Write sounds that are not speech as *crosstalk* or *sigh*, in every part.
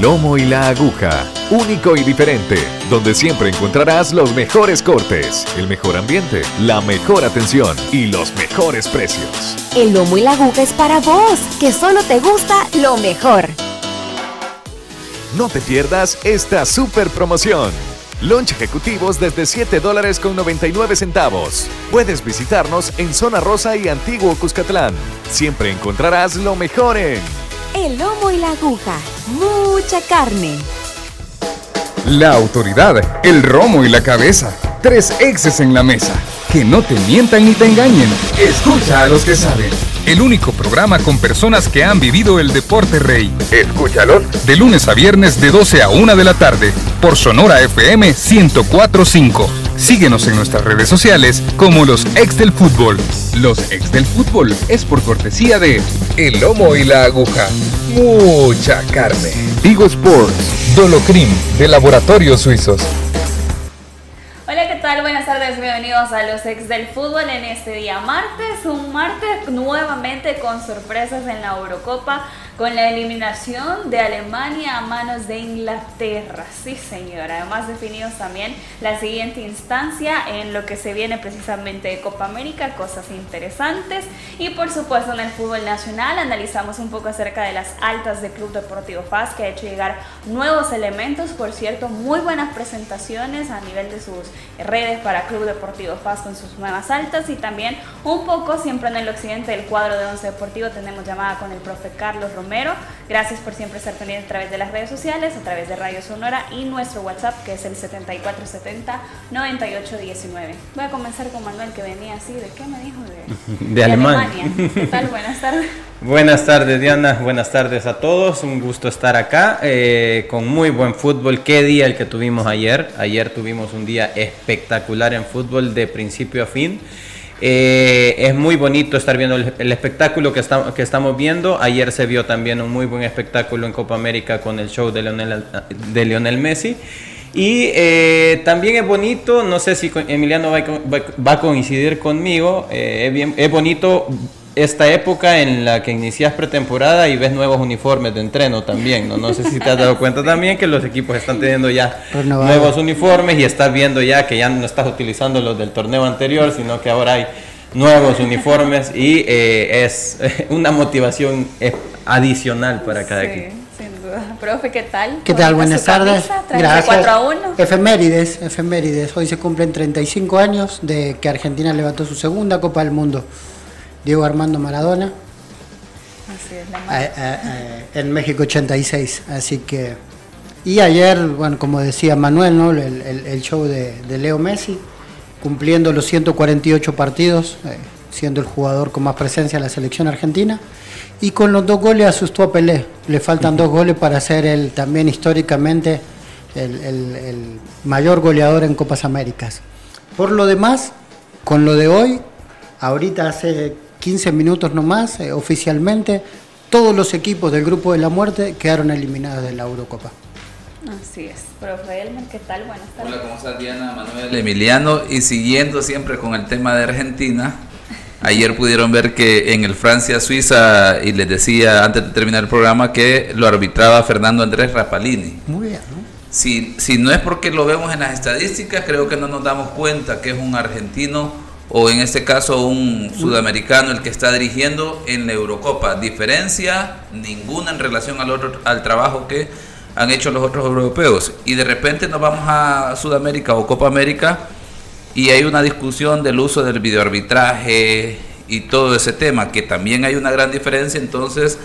El lomo y la aguja, único y diferente, donde siempre encontrarás los mejores cortes, el mejor ambiente, la mejor atención y los mejores precios. El lomo y la aguja es para vos, que solo te gusta lo mejor. No te pierdas esta super promoción. Lunch ejecutivos desde 7 dólares con 99 centavos. Puedes visitarnos en Zona Rosa y Antiguo Cuscatlán. Siempre encontrarás lo mejor en El lomo y la aguja, mucha carne. La autoridad, el romo y la cabeza. Tres exes en la mesa. Que no te mientan ni te engañen. Escucha a los que saben. El único programa con personas que han vivido el deporte rey. Escúchalos. De lunes a viernes de 12 a 1 de la tarde. Por Sonora FM 1045. Síguenos en nuestras redes sociales como los ex del fútbol. Los ex del fútbol es por cortesía de El Lomo y la Aguja. Mucha carne. Vigo Sports. Dolocrim de Laboratorios Suizos. Hola, ¿qué tal? Buenas tardes, bienvenidos a los ex del fútbol en este día martes, un martes nuevamente con sorpresas en la Eurocopa, con la eliminación de Alemania a manos de Inglaterra. Sí, señora. Además definimos también la siguiente instancia en lo que se viene precisamente de Copa América, cosas interesantes. Y por supuesto en el fútbol nacional analizamos un poco acerca de las altas de Club Deportivo FAS que ha hecho llegar nuevos elementos, por cierto, muy buenas presentaciones a nivel de sus redes para Club Deportivo FAS con sus nuevas altas y también un poco siempre en el occidente del cuadro de Once Deportivo tenemos llamada con el profe Carlos Romero. Gracias por siempre estar pendiente a través de las redes sociales, a través de Radio Sonora y nuestro WhatsApp que es el 7470-9819. Voy a comenzar con Manuel que venía así, ¿de qué me dijo? De, *laughs* De Alemania. ¿Qué tal? *laughs* Buenas tardes. Buenas tardes Diana, buenas tardes a todos, un gusto estar acá eh, con muy buen fútbol. ¿Qué día el que tuvimos ayer? Ayer tuvimos un día espectacular en fútbol de principio a fin. Eh, es muy bonito estar viendo el, espectáculo que, está- que estamos viendo. Ayer se vio también un muy buen espectáculo en Copa América con el show de Lionel, de Lionel Messi. Y eh, también es bonito, no sé si Emiliano va- va a coincidir conmigo, eh, es, bien, es bonito esta época en la que inicias pretemporada y ves nuevos uniformes de entreno también, ¿no? No sé si te has dado cuenta también que los equipos están teniendo ya Renovado. nuevos uniformes y estás viendo ya que ya no estás utilizando los del torneo anterior, sino que ahora hay nuevos uniformes y eh, es *laughs* una motivación eh, adicional para cada sí, equipo. sin duda. Profe, ¿qué tal? ¿Qué tal? Buenas tardes. 4 a 1. Efemérides, efemérides. Hoy se cumplen 35 años de que Argentina levantó su segunda Copa del Mundo. Diego Armando Maradona, Así es, la eh, eh, eh, en México 86. Así que. Y ayer, bueno, como decía Manuel, ¿no? el, el- el show de, de Leo Messi, cumpliendo los 148 partidos, eh, siendo el jugador con más presencia en la selección argentina. Y con los dos goles asustó a Pelé. Le faltan dos goles para ser el también históricamente el, el- el mayor goleador en Copas Américas. Por lo demás, con lo de hoy, ahorita hace 15 minutos nomás, eh, oficialmente, todos los equipos del Grupo de la Muerte quedaron eliminados de la Eurocopa. Así es. Profe Elmer, ¿qué tal? Buenas tardes. Hola, ¿cómo estás Diana? Manuel Emiliano y siguiendo siempre con el tema de Argentina. *laughs* Ayer pudieron ver que en el Francia-Suiza, y les decía antes de terminar el programa, que lo arbitraba Fernando Andrés Rapalini. Muy bien, ¿no? Si, si no es porque lo vemos en las estadísticas, creo que no nos damos cuenta que es un argentino o en este caso un sudamericano el que está dirigiendo en la Eurocopa. Diferencia ninguna en relación al, otro, al trabajo que han hecho los otros europeos. Y de repente nos vamos a Sudamérica o Copa América y hay una discusión del uso del videoarbitraje y todo ese tema, que también hay una gran diferencia, entonces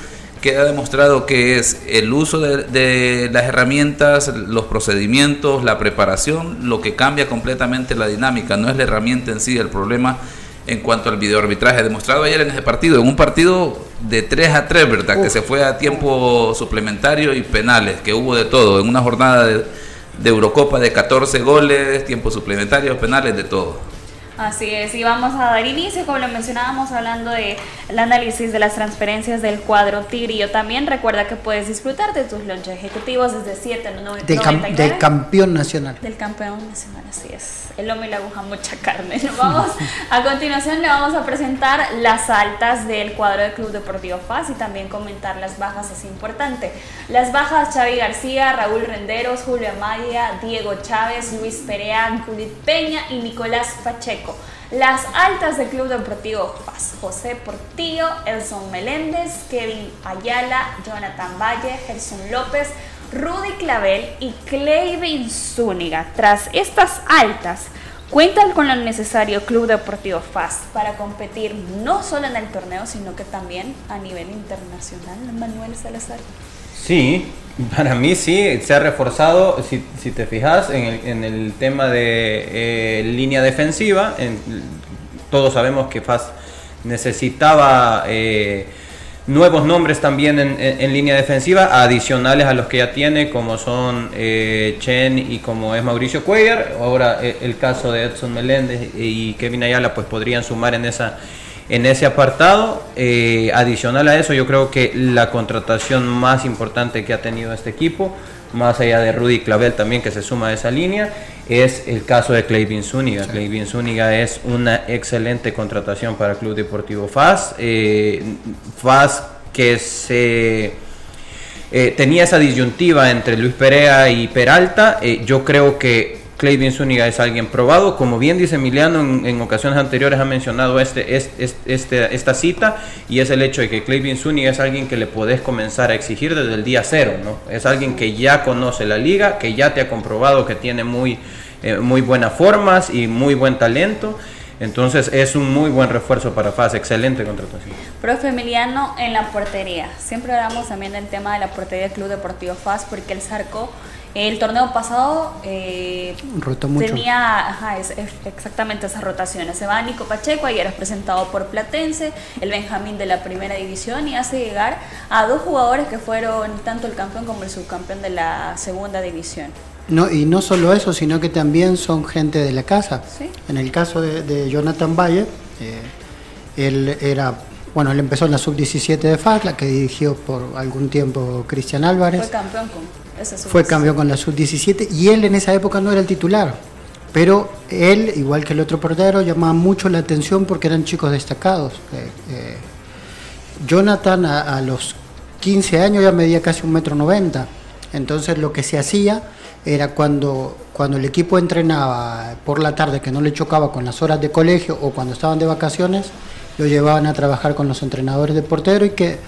queda demostrado que es el uso de, de las herramientas, los procedimientos, la preparación, lo que cambia completamente la dinámica, no es la herramienta en sí el problema en cuanto al videoarbitraje, demostrado ayer en ese partido, en un partido de 3 a 3, ¿verdad? Que se fue a tiempo suplementario y penales, que hubo de todo, en una jornada de, de Eurocopa de 14 goles, tiempos suplementarios, penales, de todo. Así es, y vamos a dar inicio, como lo mencionábamos, hablando de el análisis de las transferencias del cuadro Tigrillo. También recuerda que puedes disfrutar de tus lunch ejecutivos desde 7 del, cam del campeón nacional. Del campeón nacional, así es. El lomo y la aguja, mucha carne. *laughs* Vamos, a continuación le vamos a presentar las altas del cuadro del Club Deportivo Paz y también comentar las bajas, es importante. Las bajas, Xavi García, Raúl Renderos, Julio Amaya, Diego Chávez, Luis Perea, Judith Peña y Nicolás Pacheco. Las altas del Club Deportivo José Portillo, Elson Meléndez, Kevin Ayala, Jonathan Valle, Gerson López, Rudy Clavel y Clevin Zúñiga. Tras estas altas, cuentan con lo necesario Club Deportivo FAS para competir no solo en el torneo, sino que también a nivel internacional. Manuel Salazar. Sí, para mí sí, se ha reforzado, si, te fijas, en el, tema de eh, línea defensiva. todos sabemos que FAS necesitaba eh, nuevos nombres también en, línea defensiva, adicionales a los que ya tiene, como son eh, Chen y como es Mauricio Cuellar. Ahora el caso de Edson Meléndez y Kevin Ayala pues podrían sumar en esa en ese apartado. Eh, adicional a eso, yo creo que la contratación más importante que ha tenido este equipo, más allá de Rudy Clavel también que se suma a esa línea, es el caso de Clayvin Zúñiga. Sí. Zúñiga es una excelente contratación para el Club Deportivo FAS. Eh, FAS que se... Eh, tenía esa disyuntiva entre Luis Perea y Peralta. yo creo que Clayvin Zúñiga es alguien probado, como bien dice Emiliano, en, ocasiones anteriores ha mencionado este, este, esta cita y es el hecho de que Clayvin Zúñiga es alguien que le podés comenzar a exigir desde el día cero, ¿no? Es alguien que ya conoce la liga, que ya te ha comprobado que tiene muy, eh, muy buenas formas y muy buen talento. Entonces es un muy buen refuerzo para FAS, excelente contratación. Profe Emiliano, en la portería, siempre hablamos también del tema de la portería del Club Deportivo FAS porque el Zarco el torneo pasado eh, tenía exactamente esas rotaciones. Se va Nico Pacheco, ayer es presentado por Platense, el Benjamín de la primera división y hace llegar a dos jugadores que fueron tanto el campeón como el subcampeón de la segunda división. No, y no solo eso, sino que también son gente de la casa. En el caso de, Jonathan Valle, eh, él era, bueno, él empezó en la sub-17 de FAC, la que dirigió por algún tiempo Cristian Álvarez. Fue campeón con fue campeón con la sub-17 y él en esa época no era el titular. Pero él, igual que el otro portero, llamaba mucho la atención porque eran chicos destacados. Eh, eh, Jonathan a, los 15 años ya medía casi un metro noventa. Entonces lo que se hacía era cuando, cuando el equipo entrenaba por la tarde, que no le chocaba con las horas de colegio o cuando estaban de vacaciones, lo llevaban a trabajar con los entrenadores de portero y que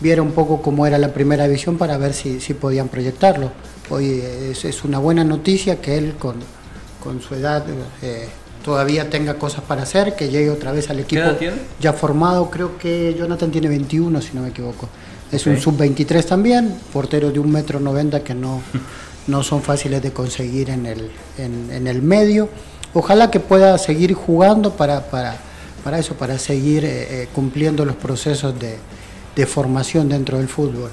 viera un poco cómo era la primera división para ver si, si podían proyectarlo. Hoy es, es, una buena noticia que él con, con su edad eh, todavía tenga cosas para hacer, que llegue otra vez al equipo ya formado. Creo que Jonathan tiene 21, si no me equivoco. Es un sub-23 también, portero de un metro noventa que no, *laughs* no son fáciles de conseguir en el, en, en el medio. Ojalá que pueda seguir jugando para, para, para eso, para seguir eh, eh, cumpliendo los procesos de, de formación dentro del fútbol.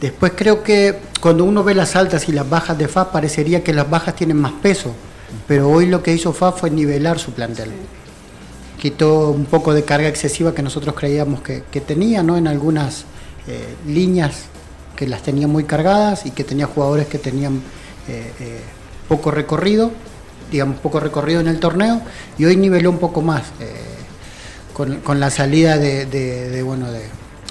Después creo que cuando uno ve las altas y las bajas de FA parecería que las bajas tienen más peso, pero hoy lo que hizo FA fue nivelar su plantel. Quitó un poco de carga excesiva que nosotros creíamos que, tenía ¿no? en algunas eh, líneas que las tenía muy cargadas y que tenía jugadores que tenían eh, eh, poco recorrido, digamos poco recorrido en el torneo, y hoy niveló un poco más con, la salida de bueno, de,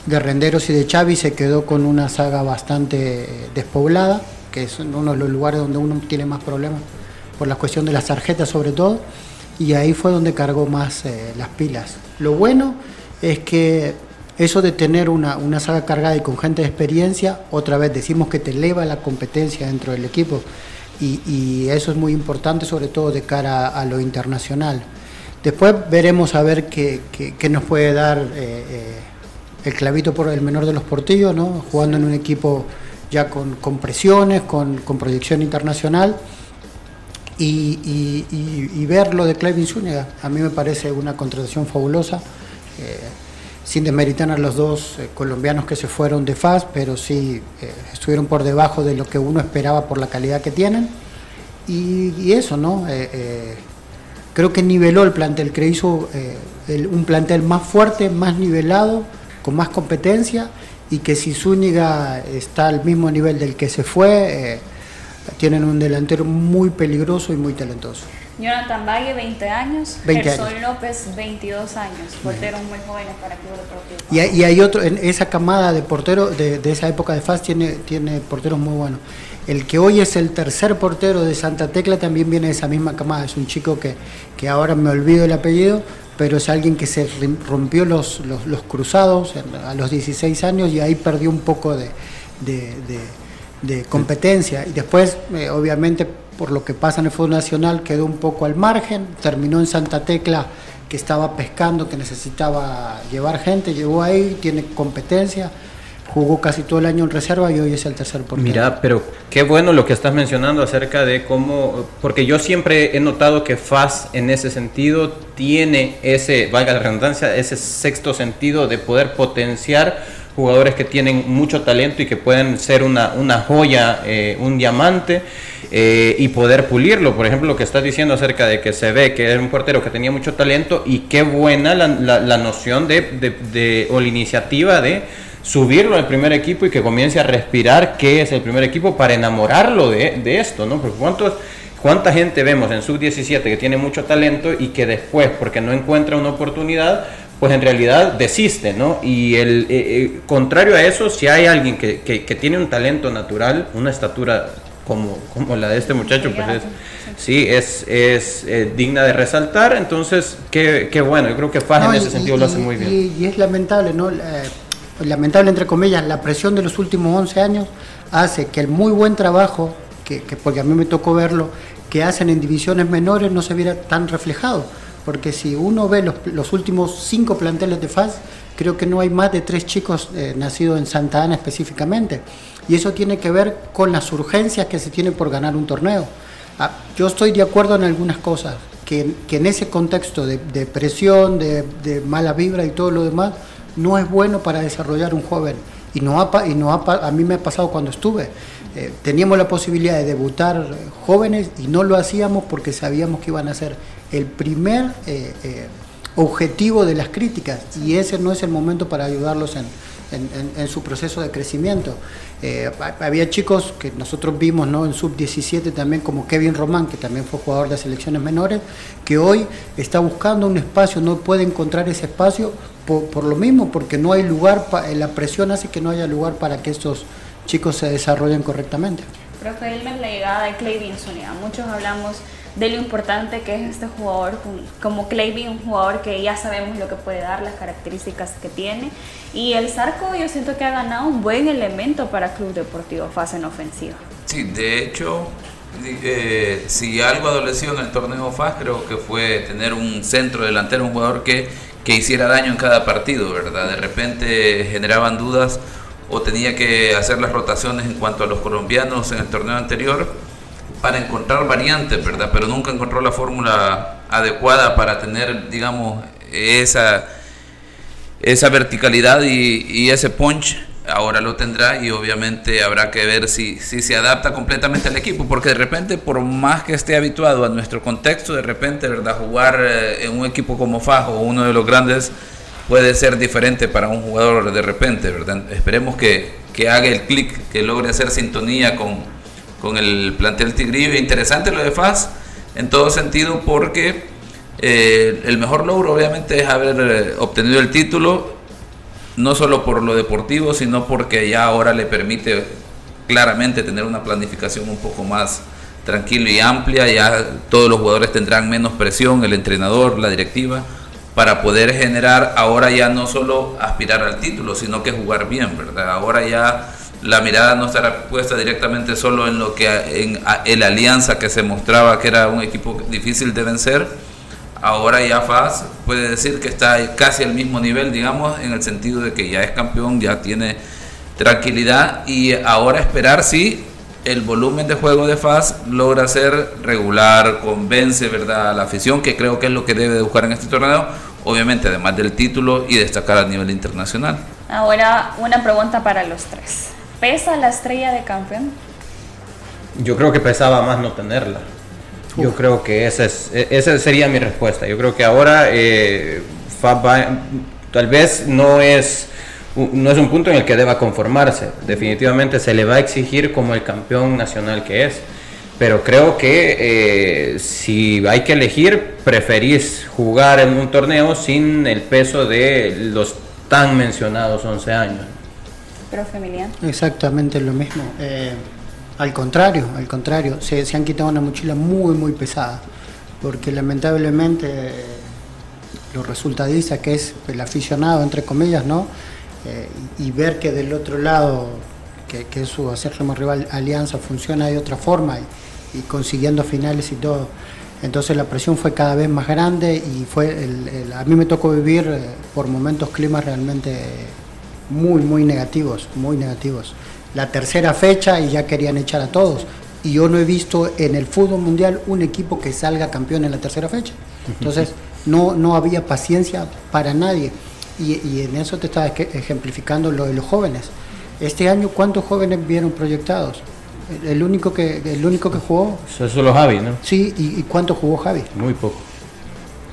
de Renderos y de Xavi se quedó con una saga bastante despoblada, que es uno de los lugares donde uno tiene más problemas por la cuestión de las tarjetas sobre todo, y ahí fue donde cargó más eh, las pilas. Lo bueno es que eso de tener una, saga cargada y con gente de experiencia, otra vez decimos que te eleva la competencia dentro del equipo, y, eso es muy importante sobre todo de cara a, lo internacional. Después veremos a ver qué, nos puede dar. Eh, eh, el clavito por el menor de los portillos, ¿no? jugando en un equipo ya con, presiones, con, proyección internacional. Y, ver lo de Clevin Zúñiga, a mí me parece una contratación fabulosa, eh, sin desmeritar a los dos eh, colombianos que se fueron de FAS, pero sí eh, estuvieron por debajo de lo que uno esperaba por la calidad que tienen. Y, eso, ¿no? creo que niveló el plantel, que hizo un plantel más fuerte, más nivelado, con más competencia y que si Zúñiga está al mismo nivel del que se fue, eh, tienen un delantero muy peligroso y muy talentoso. Jonathan Valle, 20 años. 20 Gerson López, 22 años. Porteros muy jóvenes para Club Deportivo. Y, y, hay otro, en esa camada de porteros de, de, esa época de FAS tiene, tiene porteros muy buenos. El que hoy es el tercer portero de Santa Tecla también viene de esa misma camada. Es un chico que, que ahora me olvido el apellido, pero es alguien que se rompió los, los, los cruzados a los 16 años y ahí perdió un poco de, de, de competencia. Y después, eh, obviamente, por lo que pasa en el fútbol nacional, quedó un poco al margen, terminó en Santa Tecla que estaba pescando, que necesitaba llevar gente, llegó ahí, tiene competencia, jugó casi todo el año en reserva y hoy es el tercer portero. Mira, pero qué bueno lo que estás mencionando acerca de cómo, porque yo siempre he notado que FAS en ese sentido tiene ese, valga la redundancia, ese sexto sentido de poder potenciar jugadores que tienen mucho talento y que pueden ser una, una joya, eh, un diamante eh, y poder pulirlo. Por ejemplo, lo que estás diciendo acerca de que se ve que era un portero que tenía mucho talento y qué buena la, la, noción de, de, o la iniciativa de subirlo al primer equipo y que comience a respirar qué es el primer equipo para enamorarlo de, de esto, ¿no? Porque cuántos... ¿Cuánta gente vemos en sub-17 que tiene mucho talento y que después, porque no encuentra una oportunidad, pues en realidad desiste, ¿no? Y el eh, eh, contrario a eso, si hay alguien que, que, que, tiene un talento natural, una estatura como, como la de este muchacho, pues es, sí, es, es eh, digna de resaltar, entonces, qué, qué, bueno, yo creo que Faj no, en ese y, sentido y, lo hace muy bien. Y, y es lamentable, ¿no? Lamentable entre comillas, la presión de los últimos 11 años hace que el muy buen trabajo, que, que porque a mí me tocó verlo, que hacen en divisiones menores no se viera tan reflejado porque si uno ve los, últimos cinco planteles de FAS, creo que no hay más de tres chicos eh, nacidos en Santa Ana específicamente. Y eso tiene que ver con las urgencias que se tiene por ganar un torneo. Ah, yo estoy de acuerdo en algunas cosas, que, en ese contexto de, de presión, de, de, mala vibra y todo lo demás, no es bueno para desarrollar un joven. Y, no ha, y no ha, a mí me ha pasado cuando estuve. Eh, teníamos la posibilidad de debutar jóvenes y no lo hacíamos porque sabíamos que iban a ser el primer eh, eh, objetivo de las críticas y ese no es el momento para ayudarlos en, en, en, en su proceso de crecimiento. Eh, había chicos que nosotros vimos ¿no? en sub-17 también como Kevin Román, que también fue jugador de selecciones menores, que hoy está buscando un espacio, no puede encontrar ese espacio por, por lo mismo, porque no hay lugar, pa, la presión hace que no haya lugar para que estos chicos se desarrollen correctamente. Profe Elmer, la llegada de Clevin Zúñiga, muchos hablamos de lo importante que es este jugador, como Clayby, un jugador que ya sabemos lo que puede dar, las características que tiene. Y el Zarco yo siento que ha ganado un buen elemento para Club Deportivo Faz en ofensiva. Sí, de hecho, eh, si algo adoleció en el torneo FAS, creo que fue tener un centro delantero, un jugador que, que hiciera daño en cada partido, ¿verdad? De repente generaban dudas o tenía que hacer las rotaciones en cuanto a los colombianos en el torneo anterior para encontrar variantes, ¿verdad? Pero nunca encontró la fórmula adecuada para tener, digamos, esa, esa verticalidad y, ese punch. Ahora lo tendrá y obviamente habrá que ver si, si se adapta completamente al equipo, porque de repente, por más que esté habituado a nuestro contexto, de repente, ¿verdad? Jugar eh, en un equipo como Fajo, uno de los grandes, puede ser diferente para un jugador de repente, ¿verdad? Esperemos que, que haga el clic, que logre hacer sintonía con, con el plantel tigrillo. Interesante lo de FAS en todo sentido porque eh, el mejor logro obviamente es haber eh, obtenido el título, no solo por lo deportivo, sino porque ya ahora le permite claramente tener una planificación un poco más tranquila y amplia, ya todos los jugadores tendrán menos presión, el entrenador, la directiva, para poder generar ahora ya no solo aspirar al título, sino que jugar bien, ¿verdad? Ahora ya la mirada no estará puesta directamente solo en lo que en, en la alianza que se mostraba que era un equipo difícil de vencer. Ahora ya FAS puede decir que está casi al mismo nivel, digamos, en el sentido de que ya es campeón, ya tiene tranquilidad y ahora esperar si el volumen de juego de FAS logra ser regular, convence ¿verdad? a la afición, que creo que es lo que debe de buscar en este torneo, obviamente además del título y destacar a nivel internacional. Ahora una pregunta para los tres. ¿Pesa la estrella de campeón? Yo creo que pesaba más no tenerla. Yo creo que esa, es, e, esa sería mi respuesta. Yo creo que ahora eh, tal vez no es, no es un punto en el que deba conformarse. Definitivamente se le va a exigir como el campeón nacional que es. Pero creo que eh, si hay que elegir, preferís jugar en un torneo sin el peso de los tan mencionados 11 años. Exactamente lo mismo. Eh, al contrario, al contrario, se, han quitado una mochila muy, muy pesada, porque lamentablemente eh, los resultadistas, que es el aficionado, entre comillas, ¿no? Eh, y ver que del otro lado, que, que su acérrimo rival Alianza funciona de otra forma y, consiguiendo finales y todo, entonces la presión fue cada vez más grande y fue el, a mí me tocó vivir eh, por momentos climas realmente muy, muy negativos, muy negativos la tercera fecha y ya querían echar a todos. Y yo no he visto en el fútbol mundial un equipo que salga campeón en la tercera fecha. Entonces, no, no había paciencia para nadie. Y, en eso te estaba ejemplificando lo de los jóvenes. Este año, ¿cuántos jóvenes vieron proyectados? El único que, el único que jugó. Eso solo Javi, ¿no? Sí, ¿y, cuánto jugó Javi? Muy poco.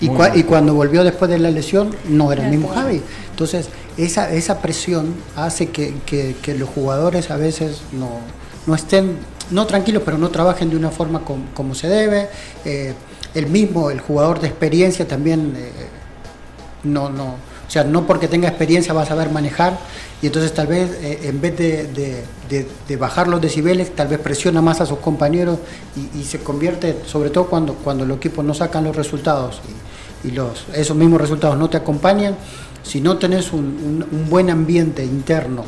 Y, y, cuando volvió después de la lesión, no era el mismo Javi. Entonces, esa, esa presión hace que, los jugadores a veces no, estén, no tranquilos, pero no trabajen de una forma como, se debe. Eh, el mismo, el jugador de experiencia también, eh, no, no, o sea, no porque tenga experiencia va a saber manejar y entonces tal vez eh, en vez de, bajar los decibeles, tal vez presiona más a sus compañeros y, se convierte, sobre todo cuando, cuando los equipos no sacan los resultados y, los, esos mismos resultados no te acompañan, si no tenés un, buen ambiente interno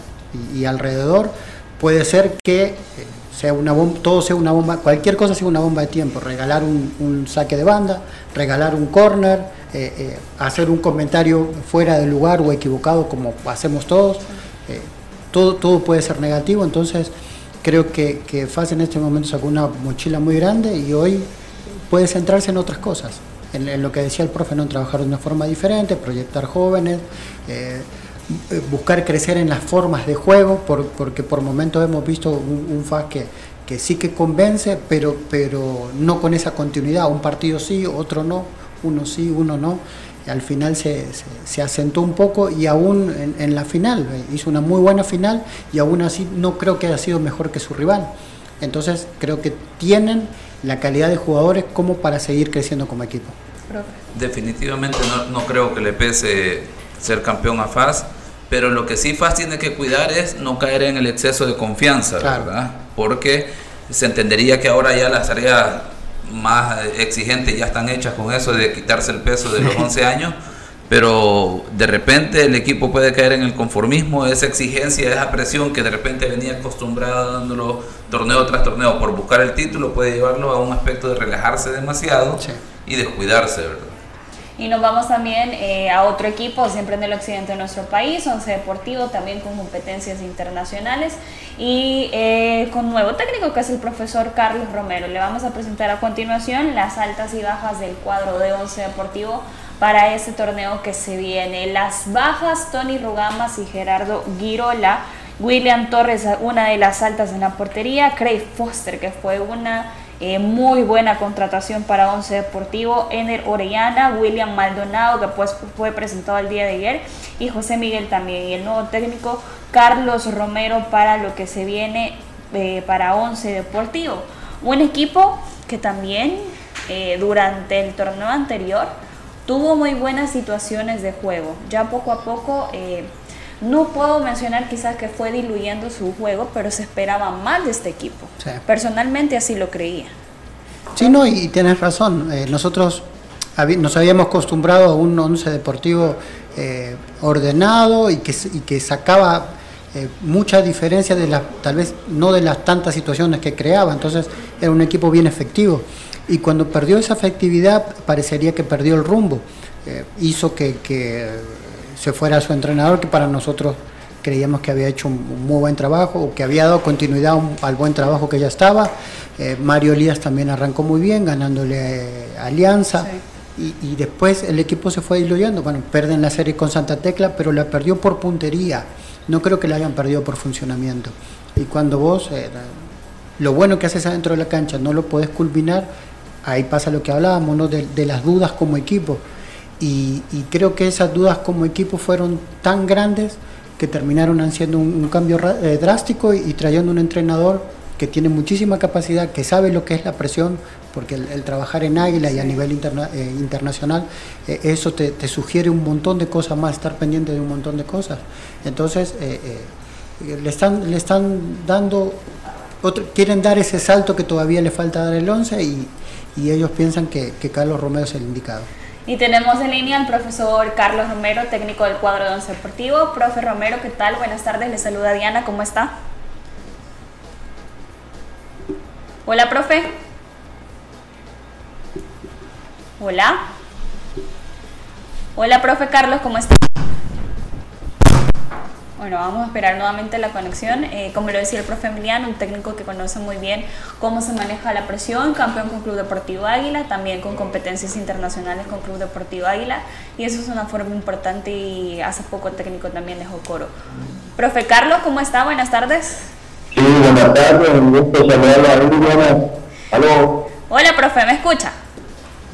y, alrededor, puede ser que eh, sea una bomba, todo sea una bomba, cualquier cosa sea una bomba de tiempo, regalar un, saque de banda, regalar un corner, eh, eh, hacer un comentario fuera de lugar o equivocado como hacemos todos, todo, todo puede ser negativo, entonces creo que, que Faz en este momento sacó una mochila muy grande y hoy puede centrarse en otras cosas en, lo que decía el profe, ¿no? trabajar de una forma diferente, proyectar jóvenes, eh, buscar crecer en las formas de juego, porque por momentos hemos visto un, FAS que, sí que convence, pero, pero no con esa continuidad, un partido sí, otro no, uno sí, uno no. al final se, se, asentó un poco y aún en, en, la final, eh, hizo una muy buena final y aún así no creo que haya sido mejor que su rival. Entonces creo que tienen la calidad de jugadores como para seguir creciendo como equipo. Definitivamente no, creo que le pese ser campeón a FAS, pero lo que sí FAS tiene que cuidar es no caer en el exceso de confianza, ¿verdad? Porque se entendería que ahora ya las tareas más exigentes ya están hechas con eso de quitarse el peso de los *laughs* 11 años, pero de repente el equipo puede caer en el conformismo, esa exigencia, esa presión que de repente venía acostumbrado dándolo torneo tras torneo por buscar el título, puede llevarlo a un aspecto de relajarse demasiado y descuidarse, ¿verdad? Y nos vamos también eh, a otro equipo, siempre en el occidente de nuestro país, Once Deportivo, también con competencias internacionales y eh, con nuevo técnico que es el profesor Carlos Romero. Le vamos a presentar a continuación las altas y bajas del cuadro de Once Deportivo para este torneo que se viene. Las bajas, Tony Rugamas y Gerardo Girola. William Torres, una de las altas en la portería. Craig Foster, que fue una eh, muy buena contratación para Once Deportivo. Ener Orellana, William Maldonado, que pues fue presentado el día de ayer. Y José Miguel también. Y el nuevo técnico, Carlos Romero, para lo que se viene eh, para Once Deportivo. Un equipo que también eh, durante el torneo anterior tuvo muy buenas situaciones de juego. Ya poco a poco, no puedo mencionar quizás que fue diluyendo su juego, pero se esperaba más de este equipo. Personalmente así lo creía. Sí, no, y tienes razón. Eh, nosotros nos habíamos acostumbrado a un once deportivo eh, ordenado y que, y que sacaba mucha diferencia de las, tal vez no de las tantas situaciones que creaba, entonces era un equipo bien efectivo y cuando perdió esa efectividad parecería que perdió el rumbo. Eh, hizo que, se fuera su entrenador, que para nosotros creíamos que había hecho un, muy buen trabajo, o que había dado continuidad al buen trabajo que ya estaba. Eh, Mario Elías también arrancó muy bien, ganándole Alianza. Y, después el equipo se fue diluyendo. Bueno, perden la serie con Santa Tecla, pero la perdió por puntería. No creo que la hayan perdido por funcionamiento. Y cuando vos, eh, lo bueno que haces adentro de la cancha, no lo podés culminar, ahí pasa lo que hablábamos, ¿no? de, de las dudas como equipo. Y, y, creo que esas dudas como equipo fueron tan grandes que terminaron haciendo un, un cambio eh, drástico y, y, trayendo un entrenador que tiene muchísima capacidad, que sabe lo que es la presión, porque el, el trabajar en Águila y a nivel interna, eh, internacional, eh, eso te, te, sugiere un montón de cosas más, estar pendiente de un montón de cosas. Entonces, le, están, le están dando, otro, quieren dar ese salto que todavía le falta dar el 11 y, y ellos piensan que, que Carlos Romero es el indicado. Y tenemos en línea al profesor Carlos Romero, técnico del cuadro de Once Deportivo. Profe Romero, ¿qué tal? Buenas tardes, le saluda Diana, ¿cómo está? Hola, profe. Hola. Hola, profe Carlos, ¿cómo está? Bueno, vamos a esperar nuevamente la conexión. Eh, como lo decía el profe Emiliano, un técnico que conoce muy bien cómo se maneja la presión, campeón con Club Deportivo Águila, también con competencias internacionales con Club Deportivo Águila, y eso es una forma importante y hace poco el técnico también dejó coro. Profe Carlos, ¿cómo está? Buenas tardes. Sí, buenas tardes, un gusto saludarla. ¿Aló? Hola, profe, ¿me escucha?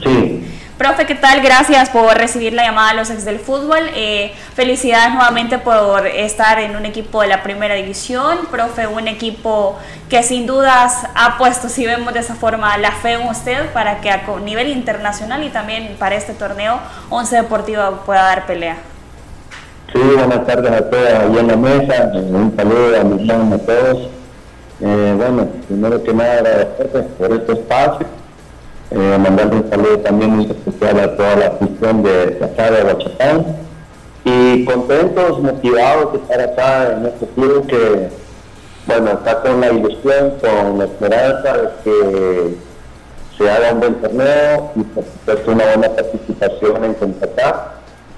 Sí. Profe, ¿qué tal? Gracias por recibir la llamada a los ex del fútbol. Eh, felicidades nuevamente por estar en un equipo de la primera división. Profe, un equipo que sin dudas ha puesto, si vemos de esa forma, la fe en usted para que a nivel internacional y también para este torneo, Once Deportivo pueda dar pelea. Sí, buenas tardes a todos ahí en la mesa. Un saludo a mis a todos. Eh, bueno, primero que nada agradecerles por este espacio eh, mandarle un saludo también muy especial a toda la afición de acá de Huachapán y contentos, motivados de estar acá en este club que, bueno, está con la ilusión, con la esperanza de que se haga un buen torneo y por supuesto una buena participación en CONCACAF,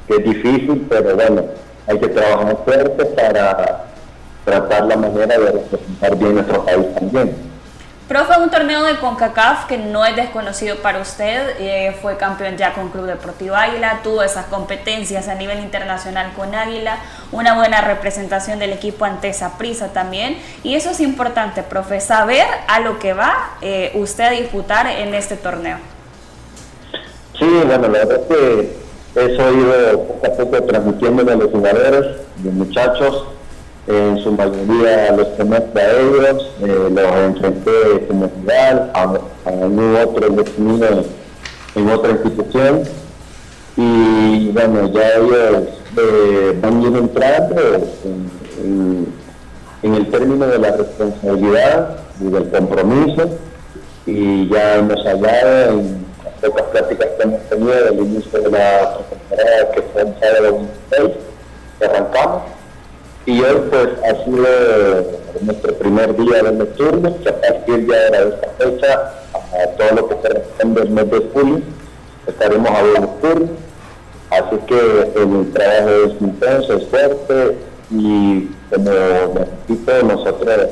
que es difícil, pero bueno, hay que trabajar fuerte para tratar la manera de representar bien nuestro país también. Profe, un torneo de CONCACAF que no es desconocido para usted, eh, fue campeón ya con Club Deportivo Águila, tuvo esas competencias a nivel internacional con Águila, una buena representación del equipo ante esa prisa también, y eso es importante, profe, saber a lo que va eh, usted a disputar en este torneo. Sí, bueno, la verdad es que eso ha ido poco a poco transmitiendo a los jugadores, los muchachos, en su mayoría los conozco a ellos, eh, los enfrenté como rival, a, algún otro definido en otra institución. Y bueno, ya ellos eh, van ir entrando en, el término de la responsabilidad y del compromiso. Y ya hemos hablado en las pocas pláticas que hemos tenido del inicio de la temporada que fue en sábado 26 que arrancamos y hoy pues ha sido nuestro primer día de nocturno, que a partir ahora de esta fecha, a todo lo que corresponde al mes de julio, estaremos a ver nocturno. Así que el trabajo es intenso, es fuerte y como equipo nosotros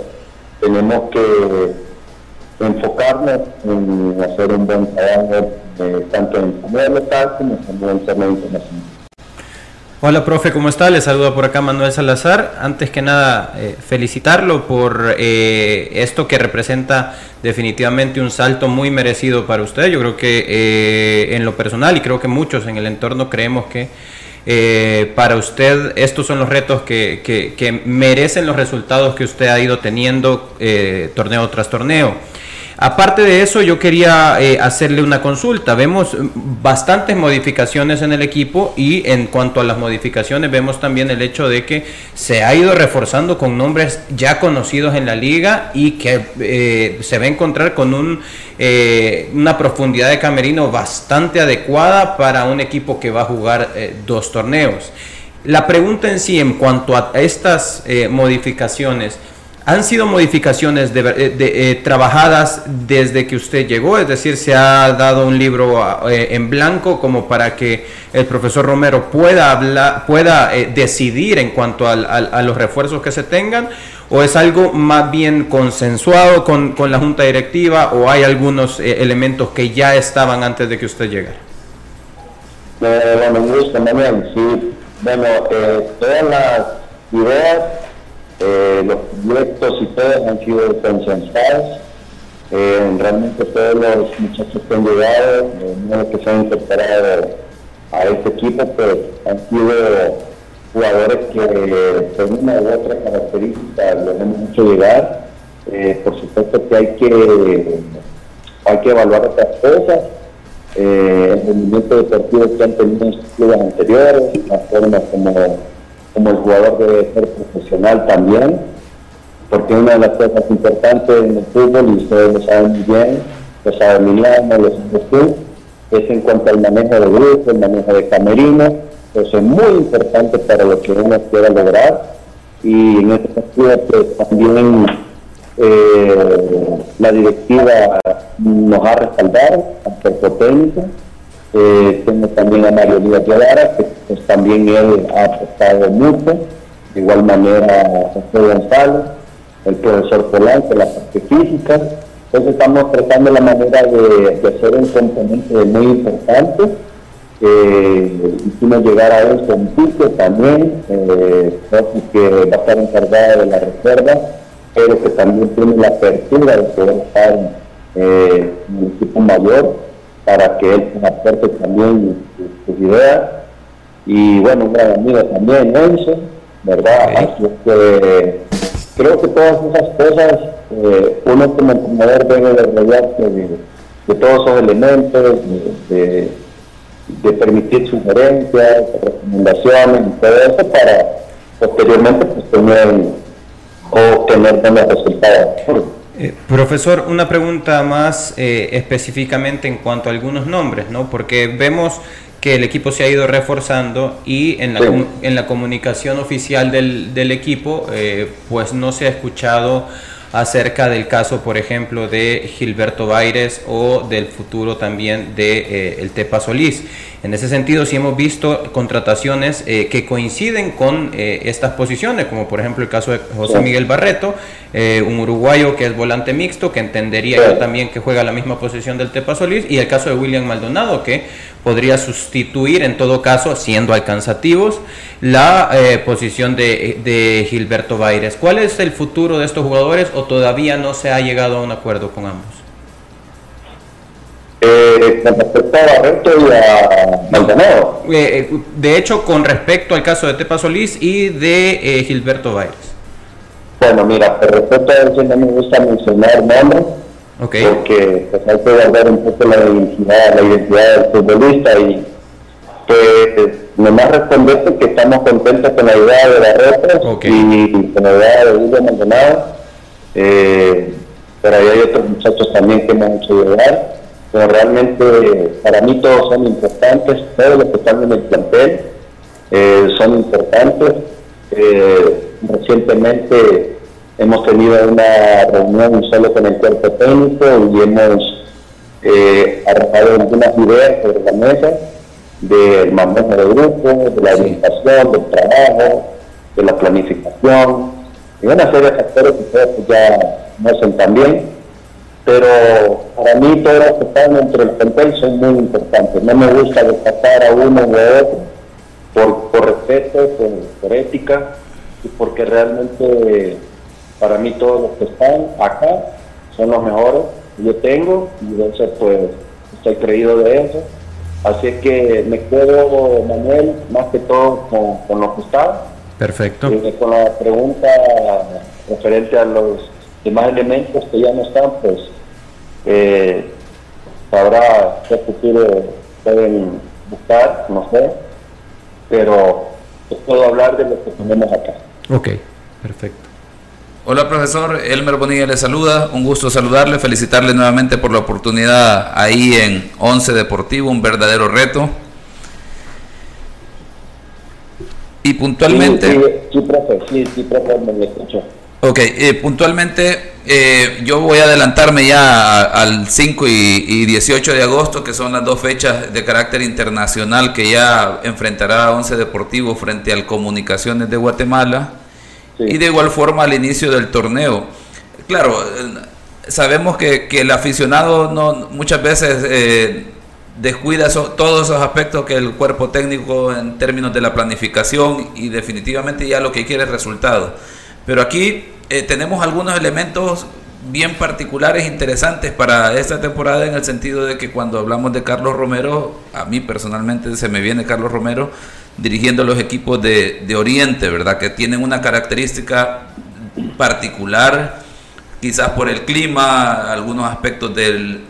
tenemos que enfocarnos en hacer un buen trabajo eh, tanto en el local como en el internacional. Hola, profe, ¿cómo está? Le saluda por acá Manuel Salazar. Antes que nada, eh, felicitarlo por eh, esto que representa definitivamente un salto muy merecido para usted. Yo creo que eh, en lo personal y creo que muchos en el entorno creemos que para usted estos son los retos que, que, que, merecen los resultados que usted ha ido teniendo torneo tras torneo. Aparte de eso, yo quería eh, hacerle una consulta. Vemos bastantes modificaciones en el equipo y en cuanto a las modificaciones vemos también el hecho de que se ha ido reforzando con nombres ya conocidos en la liga y que eh, se va a encontrar con eh, una profundidad de camerino bastante adecuada para un equipo que va a jugar dos torneos. La pregunta en sí en cuanto a estas modificaciones, han sido modificaciones de, de, eh, trabajadas desde que usted llegó, es decir, se ha dado un libro eh, en blanco como para que el profesor Romero pueda hablar, pueda eh, decidir en cuanto a los refuerzos que se tengan, o es algo más bien consensuado con, la junta directiva, o hay algunos eh, elementos que ya estaban antes de que usted llegara. bueno, Manuel, sí, bueno, todas las ideas eh, los proyectos y todos han sido consensuados. Eh, realmente todos los muchachos que han llegado, eh, que se han incorporado a este equipo, pues han sido jugadores que por una u otra característica los hemos hecho llegar. Por supuesto que hay que hay que evaluar otras cosas, el rendimiento deportivo que han tenido en sus clubes anteriores, la forma como, como el jugador debe ser profesional también porque una de las cosas importantes en el fútbol, y ustedes lo saben muy bien, lo sabe Emiliano, lo sabes tú, es en cuanto al manejo de grupo, el manejo de camerino, eso es muy importante para lo que uno quiera lograr, y en este sentido pues, también eh, la directiva nos ha respaldado, al técnico, eh, tengo también a Mario Díaz que pues, también él ha aportado mucho, de igual manera a José González, el profesor Polanco, la parte física. Entonces estamos tratando la manera de, hacer un componente muy importante. Eh, hicimos llegar a él con Pique también, eh, que va a estar encargada de la reserva, pero que también tiene la apertura de poder estar eh, en el equipo mayor para que él aporte también sus ideas. Y bueno, un gran amigo también, Enzo, ¿verdad? Así que creo que todas esas cosas eh, uno como entrenador debe de rodearse de, todos esos elementos, de, permitir sugerencias, recomendaciones y todo eso para posteriormente pues, tener o tener buenos resultados. Eh, profesor, una pregunta más eh, específicamente en cuanto a algunos nombres, ¿no? Porque vemos que el equipo se ha ido reforzando y en la, en la comunicación oficial del, del equipo eh, pues no se ha escuchado acerca del caso, por ejemplo, de Gilberto Baires o del futuro también de eh, el Tepa Solís. En ese sentido, sí hemos visto contrataciones eh, que coinciden con eh, estas posiciones, como por ejemplo el caso de José Miguel Barreto, un uruguayo que es volante mixto, que entendería yo también que juega la misma posición del Tepa Solís, y el caso de William Maldonado, que podría sustituir en todo caso, siendo alcanzativos, la posición de, de Gilberto Baires. ¿Cuál es el futuro de estos jugadores o todavía no se ha llegado a un acuerdo con ambos? Eh, con respecto a Barreto y a Maldonado. Eh, eh, de hecho, con respecto al caso de Tepa Solís y de eh, Gilberto Baires. Bueno, mira, con respecto a eso no me gusta mencionar nombres, okay. porque pues, hay que guardar un poco la identidad, la identidad del futbolista y pues nomás responderte que estamos contentos con la idea de Barreto y con la idea de William Maldonado eh, pero ahí hay otros muchachos también que me han hecho llegar. Pero realmente para mí todos son importantes, todos los que están en el plantel eh, son importantes. Eh, recientemente hemos tenido una reunión solo con el cuerpo técnico y hemos eh, arrojado algunas ideas sobre la mesa del manejo de grupo, de la orientación, del trabajo, de la planificación, y una serie de factores que ustedes ya conocen también, pero para mí todos los que están dentro del plantel son muy importantes. No me gusta destacar a uno u otro por, por respeto, por, ética y porque realmente para mí todos los que están acá son los mejores que yo tengo y eso pues estoy creído de eso. Así que me quedo, Manuel, más que todo con, con los que están Perfecto. Eh, con la pregunta referente a los demás elementos que ya no están, pues eh, sabrá qué futuro pueden buscar, no sé, pero puedo hablar de lo que tenemos acá. Ok, perfecto. Hola profesor, Elmer Bonilla le saluda, un gusto saludarle, felicitarle nuevamente por la oportunidad ahí en Once Deportivo, un verdadero reto. Y puntualmente... Sí, profe, sí, sí, profe, me escucho. Ok, eh, puntualmente eh, yo voy a adelantarme ya al 5 y, 18 de agosto, que son las dos fechas de carácter internacional que ya enfrentará Once Deportivo frente al Comunicaciones de Guatemala y de igual forma al inicio del torneo. Claro, sabemos que, que el aficionado no muchas veces eh, descuida todos esos aspectos que el cuerpo técnico en términos de la planificación y definitivamente ya lo que quiere es resultado. Pero aquí eh, tenemos algunos elementos bien particulares, interesantes para esta temporada en el sentido de que cuando hablamos de Carlos Romero, a mí personalmente se me viene Carlos Romero dirigiendo los equipos de, de Oriente, ¿verdad? Que tienen una característica particular, quizás por el clima, algunos aspectos del,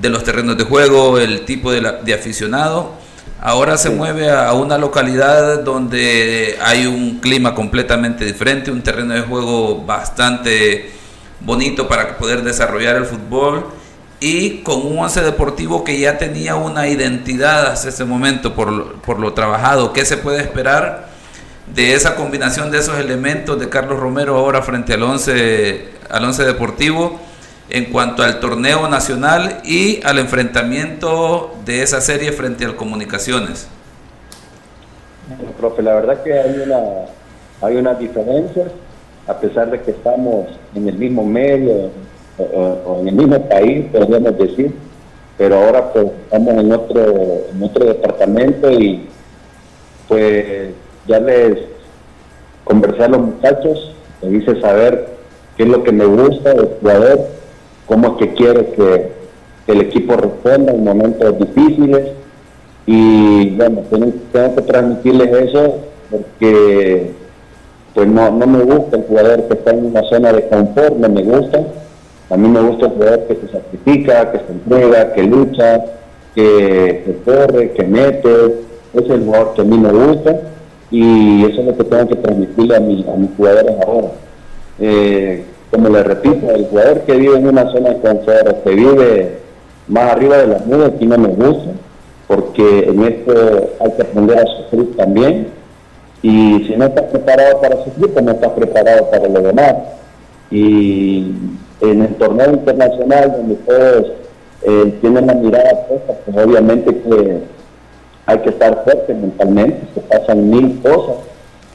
de los terrenos de juego, el tipo de, de aficionado. Ahora se mueve a una localidad donde hay un clima completamente diferente, un terreno de juego bastante bonito para poder desarrollar el fútbol y con un once deportivo que ya tenía una identidad hasta ese momento por, por lo trabajado. ¿Qué se puede esperar de esa combinación de esos elementos de Carlos Romero ahora frente al once, al once deportivo? en cuanto al torneo nacional y al enfrentamiento de esa serie frente al Comunicaciones? Bueno, profe, la verdad que hay una hay unas diferencias, a pesar de que estamos en el mismo medio o, en el mismo país, podríamos decir, pero ahora pues estamos en otro, en otro departamento y pues ya les conversé a los muchachos, les hice saber qué es lo que me gusta del jugador, cómo es que quiere que, el equipo responda en momentos difíciles y bueno, tengo, que transmitirles eso porque pues no, no me gusta el jugador que está en una zona de confort, no me gusta. A mí me gusta jugador que se sacrifica, que se entrega, que lucha, que, corre, que mete. Es el jugador que a mí me gusta y eso es lo que tengo que transmitirle a, mi, a mis jugadores ahora. Eh, como le repito, el jugador que vive en una zona de confort, que vive más arriba de las nubes, aquí no me gusta, porque en esto hay que aprender a sufrir también. Y si no estás preparado para sufrir, pues no estás preparado para lo demás. En el torneo internacional, donde todos eh, tienen la mirada puesta, pues obviamente que hay que estar fuerte mentalmente, se pasan mil cosas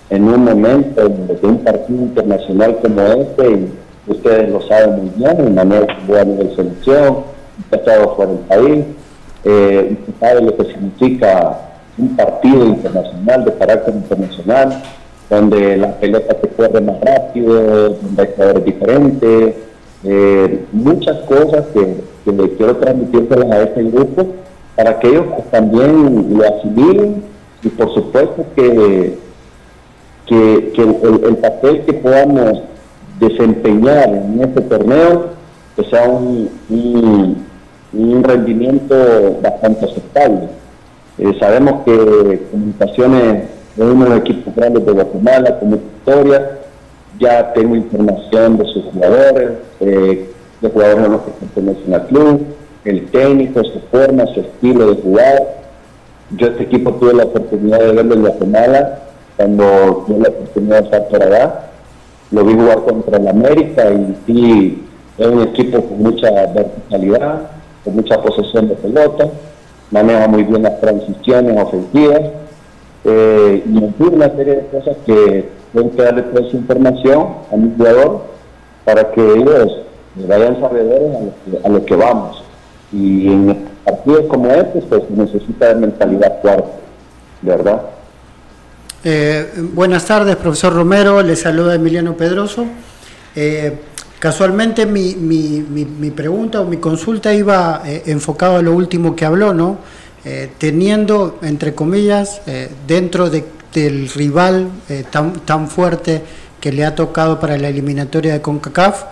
en un momento de un partido internacional como este y ustedes lo saben muy bien, Manuel jugó a nivel selección, ha estado fuera del país, eh, sabe lo que significa un partido internacional de carácter internacional, donde la pelota se corre más rápido, donde hay jugadores diferentes, eh, muchas cosas que, le quiero transmitírselas a este grupo para que ellos también lo asimilen y por supuesto que, que, el papel que podamos desempeñar en este torneo que sea un, un, rendimiento bastante aceptable. Eh, sabemos que Comunicaciones es uno de equipos grandes de Guatemala, como historia, ya tengo información de sus jugadores, eh, de jugadores los que pertenecen al club, el técnico, su forma, su estilo de jugar. Yo este equipo tuve la oportunidad de verlo en Guatemala cuando tuve la oportunidad de estar por allá lo vi jugar contra el América y es un equipo con mucha verticalidad, con mucha posesión de pelota, maneja muy bien las transiciones ofensivas eh, y una serie de cosas que tengo que darle toda esa información a mi jugador para que ellos vayan sabedores a lo que, vamos. Y en partidos como este, pues necesita de mentalidad fuerte, ¿verdad? Eh, buenas tardes, profesor Romero, le saluda Emiliano Pedroso. Eh, casualmente mi, mi, pregunta o mi consulta iba eh, enfocado a lo último que habló, ¿no? teniendo, entre comillas, dentro del rival tan, tan fuerte que le ha tocado para la eliminatoria de CONCACAF,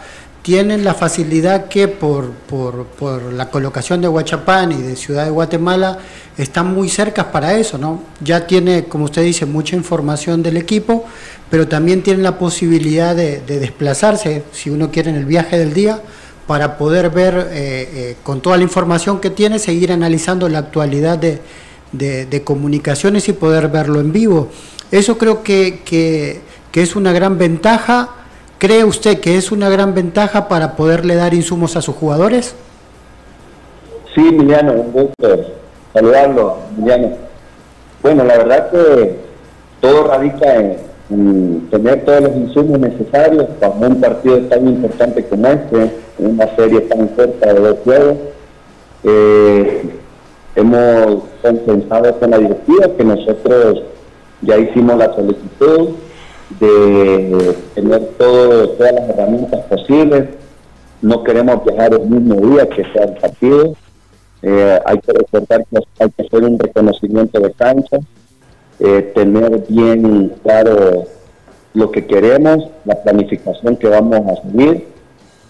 tienen la facilidad que por, por, por, la colocación de Huachapán y de Ciudad de Guatemala están muy cercas para eso, ¿no? Ya tiene, como usted dice, mucha información del equipo, pero también tienen la posibilidad de, desplazarse, si uno quiere, en el viaje del día, para poder ver, eh, eh, con toda la información que tiene, seguir analizando la actualidad de, de, comunicaciones y poder verlo en vivo. Eso creo que, que, que es una gran ventaja ¿Cree usted que es una gran ventaja para poderle dar insumos a sus jugadores? Sí, Emiliano, un gusto saludarlo, Emiliano. Bueno, la verdad que todo radica en, tener todos los insumos necesarios para un partido tan importante como este, una serie tan corta de dos juegos. Eh, hemos pensado con la directiva que nosotros ya hicimos la solicitud de tener todo, todas las herramientas posibles no queremos viajar el mismo día que sea el partido. Eh, hay que recordar que hay que hacer un reconocimiento de cancha, eh, tener bien claro lo que queremos, la planificación que vamos a seguir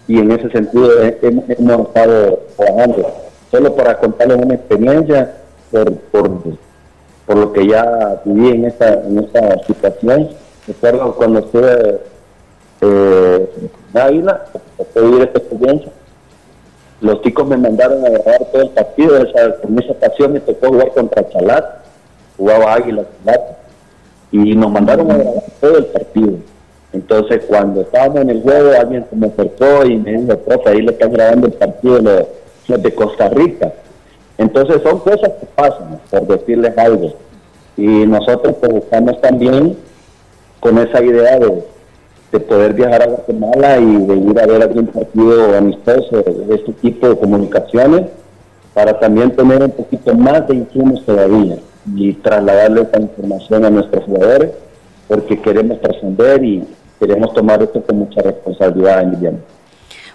y en ese sentido hemos, estado trabajando. Solo para contarles una experiencia por, por, por lo que ya viví en esta, en esta situación. Recuerdo cuando estuve eh, en Águila, vivir esta experiencia, los chicos me mandaron a grabar todo el partido, esa, en esa ocasión me tocó jugar contra Chalat, jugaba Águila Chalat, y nos mandaron a grabar todo el partido. Entonces cuando estábamos en el juego, alguien se me acercó y me dijo, profe, ahí le están grabando el partido de, de Costa Rica. Entonces son cosas que pasan, por decirles algo. Y nosotros pues estamos también con esa idea de, de poder viajar a Guatemala y de ir a ver algún partido amistoso de este tipo de comunicaciones para también tener un poquito más de insumos todavía y trasladarle esa información a nuestros jugadores porque queremos trascender y queremos tomar esto con mucha responsabilidad, Emiliano.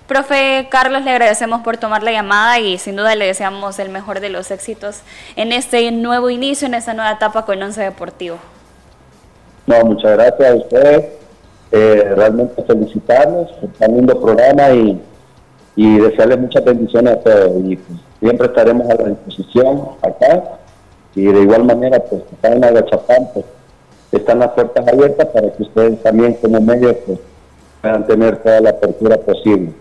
Profe Carlos, le agradecemos por tomar la llamada y sin duda le deseamos el mejor de los éxitos en este nuevo inicio, en esta nueva etapa con Once Deportivo. No, muchas gracias a ustedes. Eh, realmente felicitarlos por tan lindo programa y, y desearles muchas bendiciones a todos. Y pues, siempre estaremos a la disposición acá. Y de igual manera, pues, acá en Agachapán, pues, están las puertas abiertas para que ustedes también como medio pues, puedan tener toda la apertura posible.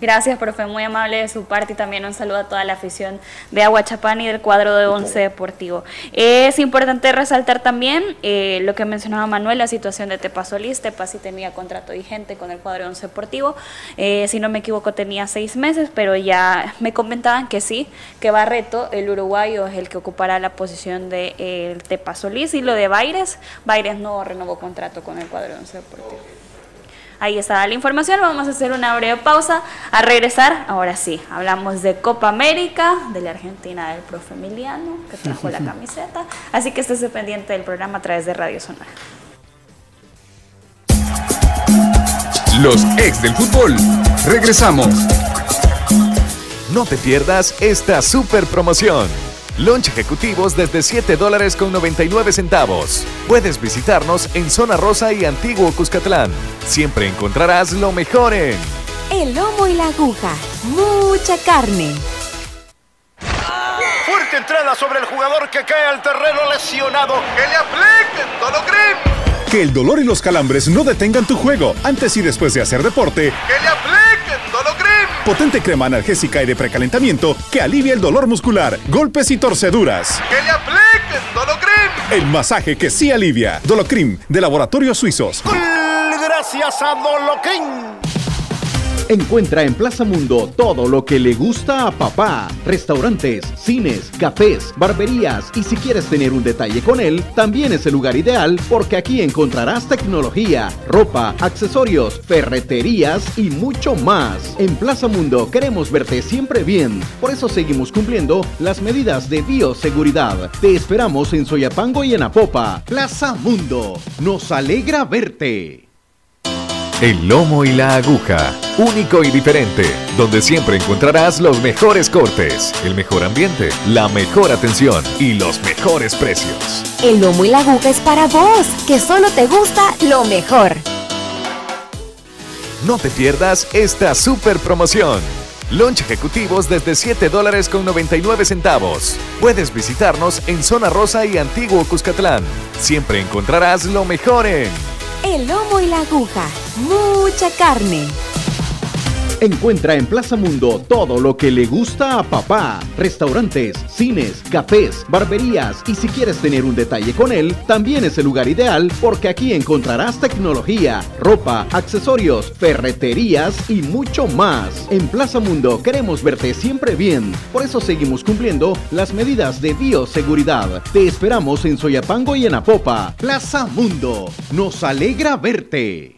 Gracias, profe, muy amable de su parte y también un saludo a toda la afición de Aguachapán y del cuadro de Once Deportivo. Es importante resaltar también eh, lo que mencionaba Manuel, la situación de Tepa Solís. Tepa sí tenía contrato vigente con el cuadro de Once Deportivo. Eh, si no me equivoco, tenía seis meses, pero ya me comentaban que sí, que Barreto, el uruguayo, es el que ocupará la posición de eh, Tepa Solís. Y lo de Baires, Baires no renovó contrato con el cuadro de Once Deportivo. Ahí está la información, vamos a hacer una breve pausa. A regresar, ahora sí, hablamos de Copa América, de la Argentina del profe Emiliano, que trajo la *laughs* camiseta. Así que estés pendiente del programa a través de Radio Sonar. Los ex del fútbol. Regresamos. No te pierdas esta super promoción. Lunch ejecutivos desde 7 dólares con 99 centavos. Puedes visitarnos en Zona Rosa y Antiguo Cuscatlán. Siempre encontrarás lo mejor en... El lomo y la aguja. Mucha carne. Fuerte entrada sobre el jugador que cae al terreno lesionado. ¡Que le apliquen Dolocrim! Que el dolor y los calambres no detengan tu juego antes y después de hacer deporte. ¡Que le apliquen! Potente crema analgésica y de precalentamiento que alivia el dolor muscular, golpes y torceduras. ¡Que le apliquen Dolocrim! El masaje que sí alivia. Dolocrim, de Laboratorios Suizos. Gracias a Dolocrim. Encuentra en Plaza Mundo todo lo que le gusta a papá. Restaurantes, cines, cafés, barberías y si quieres tener un detalle con él, también es el lugar ideal porque aquí encontrarás tecnología, ropa, accesorios, ferreterías y mucho más. En Plaza Mundo queremos verte siempre bien, por eso seguimos cumpliendo las medidas de bioseguridad. Te esperamos en Soyapango y en Apopa. Plaza Mundo, nos alegra verte. El lomo y la aguja, único y diferente, donde siempre encontrarás los mejores cortes, el mejor ambiente, la mejor atención y los mejores precios. El lomo y la aguja es para vos, que solo te gusta lo mejor. No te pierdas esta super promoción. Lunch ejecutivos desde 7 dólares con 99 centavos. Puedes visitarnos en Zona Rosa y Antiguo Cuscatlán. Siempre encontrarás lo mejor en... El lomo y la aguja. Mucha carne. Encuentra en Plaza Mundo todo lo que le gusta a papá. Restaurantes, cines, cafés, barberías y si quieres tener un detalle con él, también es el lugar ideal porque aquí encontrarás tecnología, ropa, accesorios, ferreterías y mucho más. En Plaza Mundo queremos verte siempre bien, por eso seguimos cumpliendo las medidas de bioseguridad. Te esperamos en Soyapango y en Apopa. Plaza Mundo, nos alegra verte.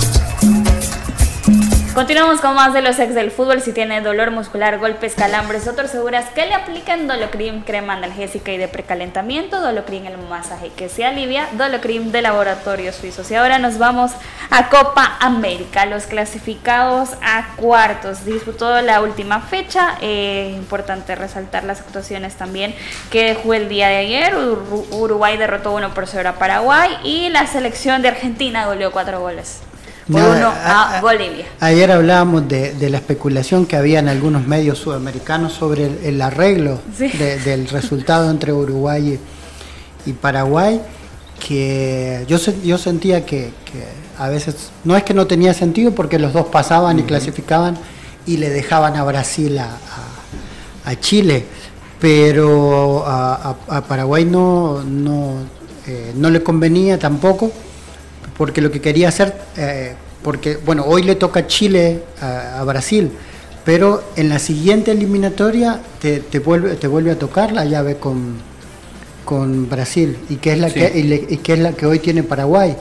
Continuamos con más de los ex del fútbol. Si tiene dolor muscular, golpes, calambres o torceduras, que le apliquen Dolocrim, crema analgésica y de precalentamiento. Dolocrim, el masaje que se alivia. Dolocrim de laboratorios suizos. Y ahora nos vamos a Copa América. Los clasificados a cuartos. Disputó la última fecha. Eh, importante resaltar las actuaciones también que dejó el día de ayer. Uruguay derrotó 1 por 0 a Paraguay. Y la selección de Argentina goleó 4 goles por uno a, Bolivia. Ayer hablábamos de, la especulación que había en algunos medios sudamericanos sobre el, arreglo del resultado entre Uruguay y, Paraguay, que yo, yo sentía que, a veces, no es que no tenía sentido porque los dos pasaban y clasificaban y le dejaban a Brasil a, Chile, pero a, Paraguay no, no, eh, no le convenía tampoco porque lo que quería hacer, eh, porque bueno, hoy le toca Chile a, Brasil, pero en la siguiente eliminatoria te, vuelve, te vuelve a tocar la llave con, con Brasil, y que es la, que, y, que es la que hoy tiene Paraguay.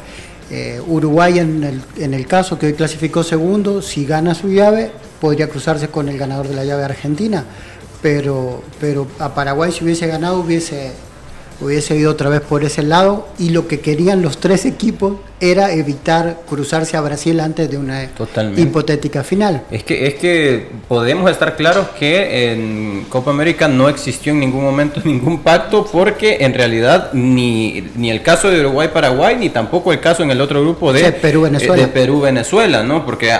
Eh, Uruguay en el, en el caso que hoy clasificó segundo, si gana su llave, podría cruzarse con el ganador de la llave Argentina, pero, pero a Paraguay si hubiese ganado hubiese hubiese ido otra vez por ese lado y lo que querían los tres equipos era evitar cruzarse a Brasil antes de una hipotética final. Es que, es que podemos estar claros que en Copa América no existió en ningún momento *laughs* ningún pacto porque en realidad ni, ni el caso de Uruguay-Paraguay ni tampoco el caso en el otro grupo de Perú-Venezuela, Perú-Venezuela ¿no? porque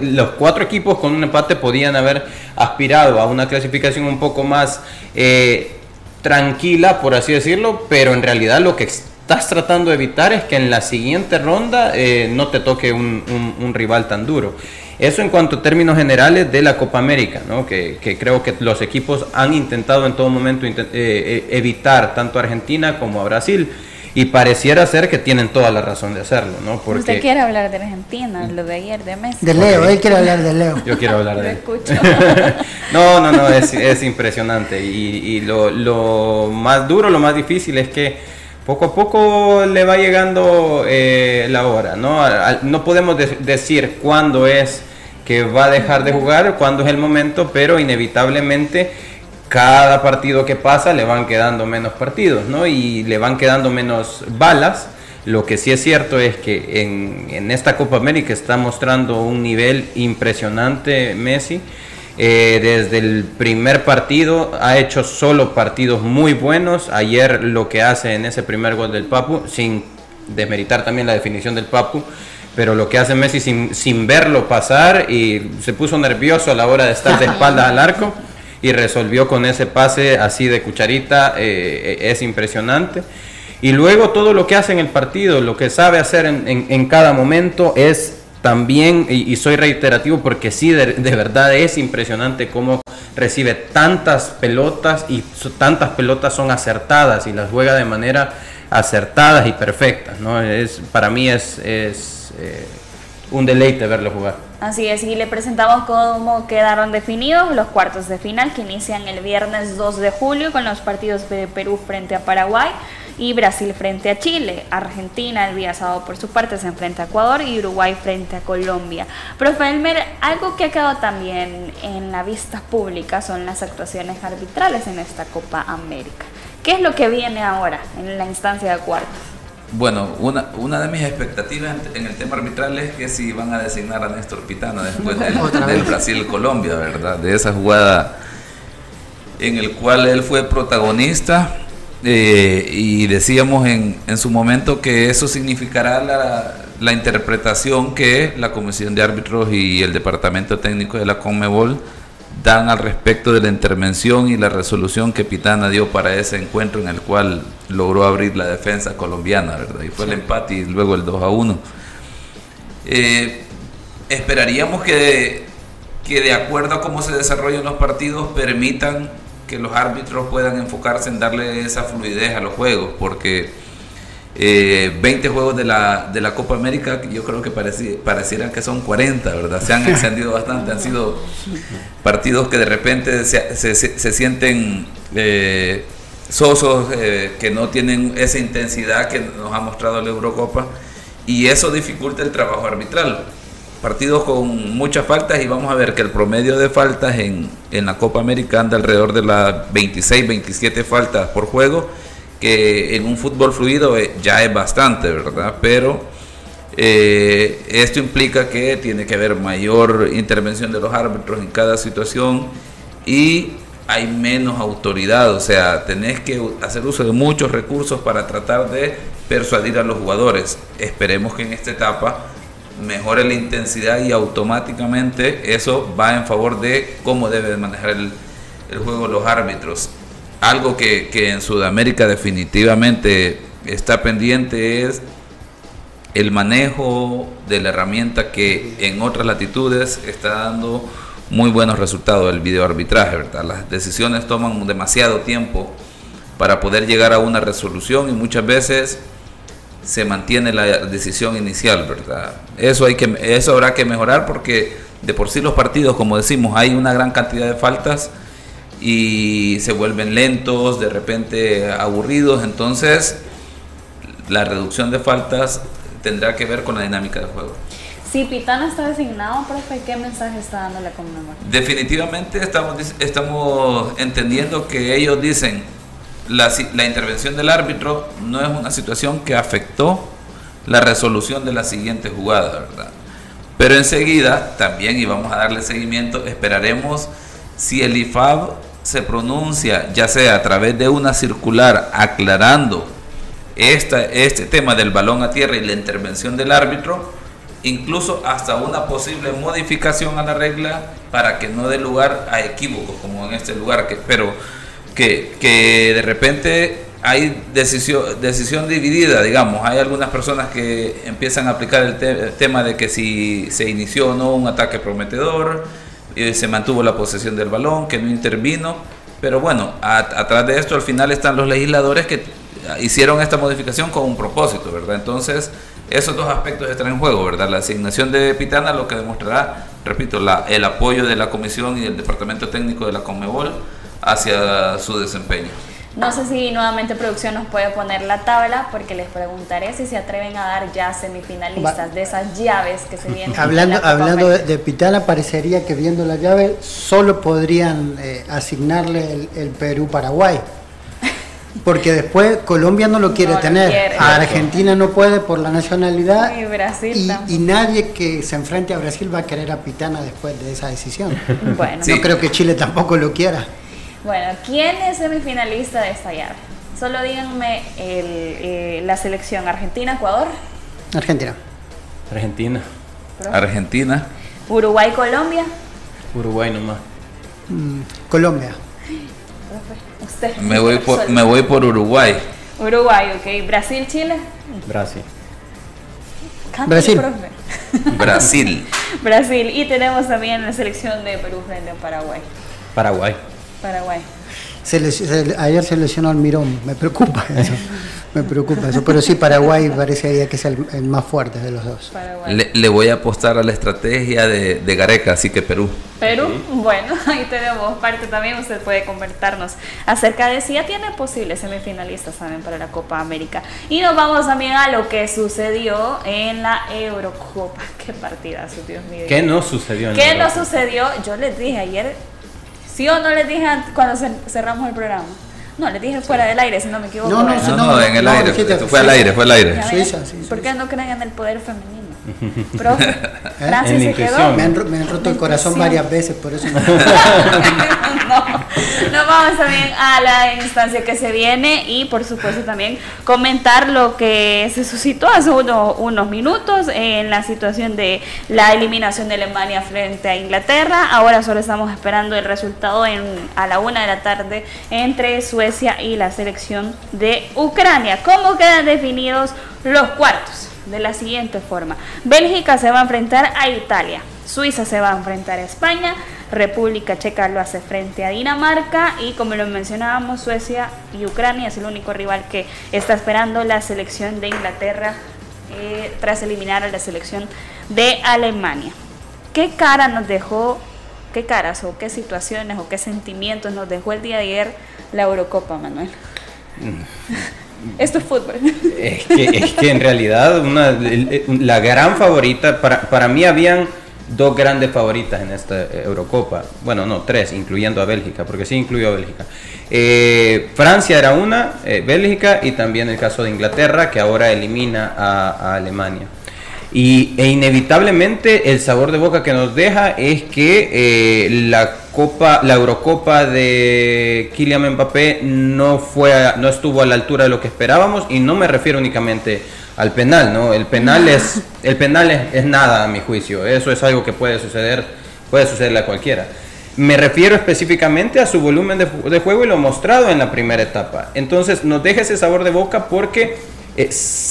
los cuatro equipos con un empate podían haber aspirado a una clasificación un poco más... Eh, tranquila, por así decirlo, pero en realidad lo que estás tratando de evitar es que en la siguiente ronda eh, no te toque un, rival tan duro. Eso en cuanto a términos generales de la Copa América, ¿no? que, creo que los equipos han intentado en todo momento eh, eh, evitar tanto a Argentina como a Brasil. Y pareciera ser que tienen toda la razón de hacerlo, ¿no? Porque... Usted quiere hablar de Argentina, lo de ayer, de Messi. De Leo, él quiere hablar de Leo. Yo quiero hablar de él. *laughs* no, no, no, es, es impresionante. Y, y lo, lo, más duro, lo más difícil es que poco a poco le va llegando eh, la hora, ¿no? No podemos decir cuándo es que va a dejar de jugar, cuándo es el momento, pero inevitablemente cada partido que pasa le van quedando menos partidos, ¿no? Y le van quedando menos balas. Lo que sí es cierto es que en, esta Copa América está mostrando un nivel impresionante Messi. Eh, desde el primer partido ha hecho solo partidos muy buenos. Ayer lo que hace en ese primer gol del Papu, sin desmeritar también la definición del Papu, pero lo que hace Messi sin, sin verlo pasar y se puso nervioso a la hora de estar de *laughs* espaldas al arco y resolvió con ese pase así de cucharita, eh, es impresionante. Y luego todo lo que hace en el partido, lo que sabe hacer en, cada momento es también, y, soy reiterativo porque sí, de, verdad es impresionante cómo recibe tantas pelotas y tantas pelotas son acertadas y las juega de manera acertadas y perfectas. ¿no? Es, para mí es, es eh, un deleite verlo jugar. Así es, y le presentamos cómo quedaron definidos los cuartos de final que inician el viernes 2 de julio con los partidos de Perú frente a Paraguay y Brasil frente a Chile. Argentina el día sábado por su parte se enfrenta a Ecuador y Uruguay frente a Colombia. Profe Elmer, algo que ha quedado también en la vista pública son las actuaciones arbitrales en esta Copa América. ¿Qué es lo que viene ahora en la instancia de cuartos? Bueno, una, una de mis expectativas en, el tema arbitral es que si van a designar a Néstor Pitana después del, *laughs* Brasil-Colombia, ¿verdad? De esa jugada en el cual él fue protagonista eh, y decíamos en, en, su momento que eso significará la, la, interpretación que la Comisión de Árbitros y el Departamento Técnico de la Conmebol dan al respecto de la intervención y la resolución que Pitana dio para ese encuentro en el cual logró abrir la defensa colombiana, ¿verdad? Y fue el empate y luego el 2 a 1. Eh, esperaríamos que, que de acuerdo a cómo se desarrollan los partidos permitan que los árbitros puedan enfocarse en darle esa fluidez a los juegos, porque 20 eh, juegos de la, de la Copa América, yo creo que parecieran que son 40, ¿verdad? Se han *laughs* extendido bastante, han sido partidos que de repente se, se, sienten eh, sosos, eh, que no tienen esa intensidad que nos ha mostrado la Eurocopa y eso dificulta el trabajo arbitral. Partidos con muchas faltas y vamos a ver que el promedio de faltas en, en la Copa América anda alrededor de las 26, 27 faltas por juego, que en un fútbol fluido eh, ya es bastante, ¿verdad? Pero eh, esto implica que tiene que haber mayor intervención de los árbitros en cada situación y hay menos autoridad, o sea, tenés que hacer uso de muchos recursos para tratar de persuadir a los jugadores. Esperemos que en esta etapa mejore la intensidad y automáticamente eso va en favor de cómo deben manejar el, el juego los árbitros. Algo que, que en Sudamérica definitivamente está pendiente es el manejo de la herramienta que en otras latitudes está dando muy buenos resultados el videoarbitraje, ¿verdad? Las decisiones toman demasiado tiempo para poder llegar a una resolución y muchas veces se mantiene la decisión inicial, ¿verdad? Eso hay que eso habrá que mejorar porque de por sí los partidos, como decimos, hay una gran cantidad de faltas y se vuelven lentos, de repente aburridos, entonces la reducción de faltas tendrá que ver con la dinámica del juego. Si Pitana está designado, profe, ¿qué mensaje está dando la Conmebol? Definitivamente estamos, estamos entendiendo que ellos dicen la, la intervención del árbitro no es una situación que afectó la resolución de la siguiente jugada, ¿verdad? Pero enseguida, también, y vamos a darle seguimiento, esperaremos si el IFAB se pronuncia, ya sea a través de una circular aclarando esta, este tema del balón a tierra y la intervención del árbitro, incluso hasta una posible modificación a la regla para que no dé lugar a equívocos, como en este lugar, que, pero que, que de repente hay decisión, decisión dividida, digamos, hay algunas personas que empiezan a aplicar el, el tema de que si se inició o no un ataque prometedor, se mantuvo la posesión del balón, que no intervino, pero bueno, atrás de esto al final están los legisladores que hicieron esta modificación con un propósito, ¿verdad? Entonces, esos dos aspectos están en juego, ¿verdad? La asignación de Pitana lo que demostrará, repito, el apoyo de la Comisión y del Departamento Técnico de la Conmebol hacia su desempeño. No sé si nuevamente producción nos puede poner la tabla, porque les preguntaré si se atreven a dar ya semifinalistas Va. de esas llaves que se vienen. Hablando, hablando de, de, Pitana, parecería que viendo la llave solo podrían eh, asignarle el, el Perú-Paraguay. Porque después Colombia no lo quiere no tener, lo quiere. a Argentina no puede por la nacionalidad y, Brasil y, y, nadie que se enfrente a Brasil va a querer a Pitana después de esa decisión. Bueno. No creo que Chile tampoco lo quiera. Bueno, ¿quién es semifinalista de esta llave? Solo díganme el, eh, la selección Argentina, Ecuador. Argentina. Argentina. ¿Pero? Argentina. Uruguay, Colombia. Uruguay nomás. Mm, Colombia. Usted. Me voy, por, me voy por Uruguay. Uruguay, ok. Brasil, Chile. Brasil. Brasil. *laughs* Brasil. Brasil. Y tenemos también la selección de Perú frente a Paraguay. Paraguay. Paraguay. Se les, se, ayer se lesionó Almirón, me preocupa *laughs* eso. me preocupa eso. Pero sí, Paraguay parecería que es el, el más fuerte de los dos. Le, le, voy a apostar a la estrategia de, de, Gareca, así que Perú. Perú, sí. bueno, *laughs* ahí tenemos parte también. Usted puede comentarnos acerca de si ya tiene posibles semifinalistas también para la Copa América. Y nos vamos también a lo que sucedió en la Eurocopa. *laughs* Qué partidazo, Dios mío. ¿Qué no sucedió en ¿Qué no sucedió? Yo les dije ayer ¿Sí o no les dije cuando cerramos el programa? No, les dije fuera del aire, si no me equivoco. No, no, no, no en el aire. Fue al aire, fue al aire. Suiza, sí, ¿Por qué no creen en el poder femenino? *laughs* Profe, ¿Eh? Francis se quedó. Me han, me han roto el corazón varias veces, por eso. *laughs* no, nos vamos también a la instancia que se viene y, por supuesto, también comentar lo que se suscitó hace uno, unos minutos en la situación de la eliminación de Alemania frente a Inglaterra. Ahora solo estamos esperando el resultado en, a la una de la tarde entre Suecia y la selección de Ucrania. ¿Cómo quedan definidos los cuartos? De la siguiente forma. Bélgica se va a enfrentar a Italia, Suiza se va a enfrentar a España, República Checa lo hace frente a Dinamarca y como lo mencionábamos, Suecia y Ucrania es el único rival que está esperando la selección de Inglaterra eh, tras eliminar a la selección de Alemania. ¿Qué cara nos dejó, qué caras o qué situaciones o qué sentimientos nos dejó el día de ayer la Eurocopa, Manuel? Esto es fútbol. Es que, es que en realidad una, la gran favorita, para, para mí habían dos grandes favoritas en esta Eurocopa. Bueno, no, tres, incluyendo a Bélgica, porque sí incluyó a Bélgica. Eh, Francia era una, eh, Bélgica y también el caso de Inglaterra, que ahora elimina a, Alemania. Y, e inevitablemente el sabor de boca que nos deja es que eh, la Copa, la Eurocopa de Kylian Mbappé no fue, no estuvo a la altura de lo que esperábamos y no me refiero únicamente al penal, ¿no? El penal es, el penal es, nada a mi juicio. Eso es algo que puede suceder, puede sucederle a cualquiera. Me refiero específicamente a su volumen de, de juego y lo mostrado en la primera etapa. Entonces nos deja ese sabor de boca porque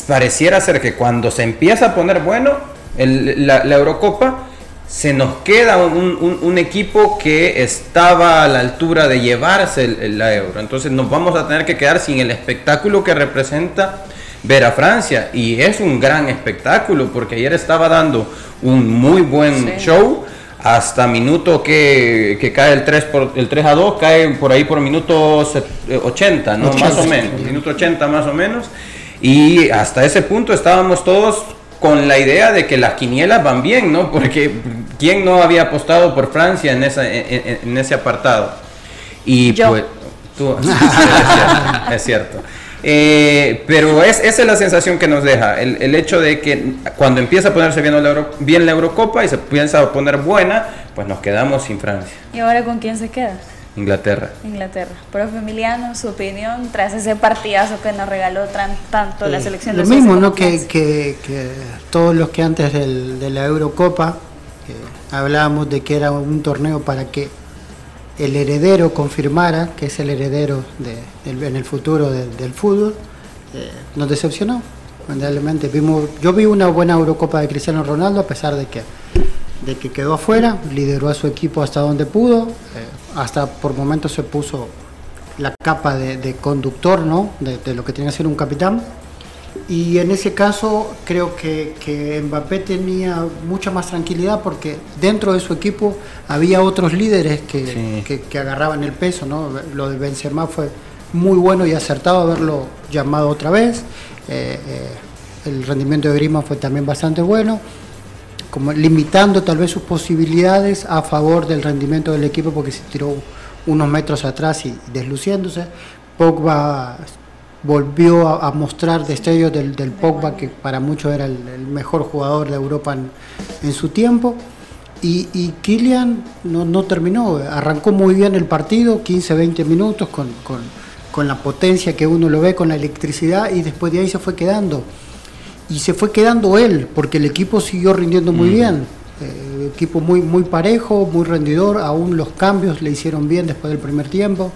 pareciera ser que cuando se empieza a poner bueno la, Eurocopa, se nos queda un, equipo que estaba a la altura de llevarse la Euro. Entonces nos vamos a tener que quedar sin el espectáculo que representa ver a Francia. Y es un gran espectáculo porque ayer estaba dando un muy buen show. Hasta minuto que, cae el 3, por, el 3 a 2, cae por ahí por minuto 80, ¿no? Más o menos, minuto 80 más o menos. Y hasta ese punto estábamos todos con la idea de que las quinielas van bien, ¿no? Porque ¿quién no había apostado por Francia en, esa, en, ese apartado? Y pues, tú, *laughs* es cierto. Eh, pero es, esa es la sensación que nos deja, el, el hecho de que cuando empieza a ponerse bien la, bien la Eurocopa y se piensa a poner buena, pues nos quedamos sin Francia. ¿Y ahora con quién se queda? Inglaterra. Inglaterra. Profe Emiliano, su opinión tras ese partidazo que nos regaló tanto la selección de Lo mismo, ¿no? Que, que, todos los que antes de la Eurocopa hablábamos de que era un torneo para que el heredero confirmara que es el heredero de, en el futuro del fútbol, eh, nos decepcionó. Vimos, yo vi una buena Eurocopa de Cristiano Ronaldo a pesar de que de que quedó afuera, lideró a su equipo hasta donde pudo, eh, hasta por momentos se puso la capa de, conductor, ¿no? De, lo que tiene que ser un capitán. Y en ese caso creo que, que, Mbappé tenía mucha más tranquilidad porque dentro de su equipo había otros líderes que, que, agarraban el peso, ¿no? Lo de Benzema fue muy bueno y acertado haberlo llamado otra vez. Eh, eh, el rendimiento de Grima fue también bastante bueno como limitando tal vez sus posibilidades a favor del rendimiento del equipo porque se tiró unos metros atrás y desluciéndose. Pogba volvió a, mostrar destellos del, del, Pogba que para muchos era el, mejor jugador de Europa en, su tiempo. Y, y Kylian no, terminó, arrancó muy bien el partido, 15-20 minutos con, con la potencia que uno lo ve, con la electricidad y después de ahí se fue quedando y se fue quedando él, porque el equipo siguió rindiendo muy bien. Eh, equipo muy, muy parejo, muy rendidor, aún los cambios le hicieron bien después del primer tiempo.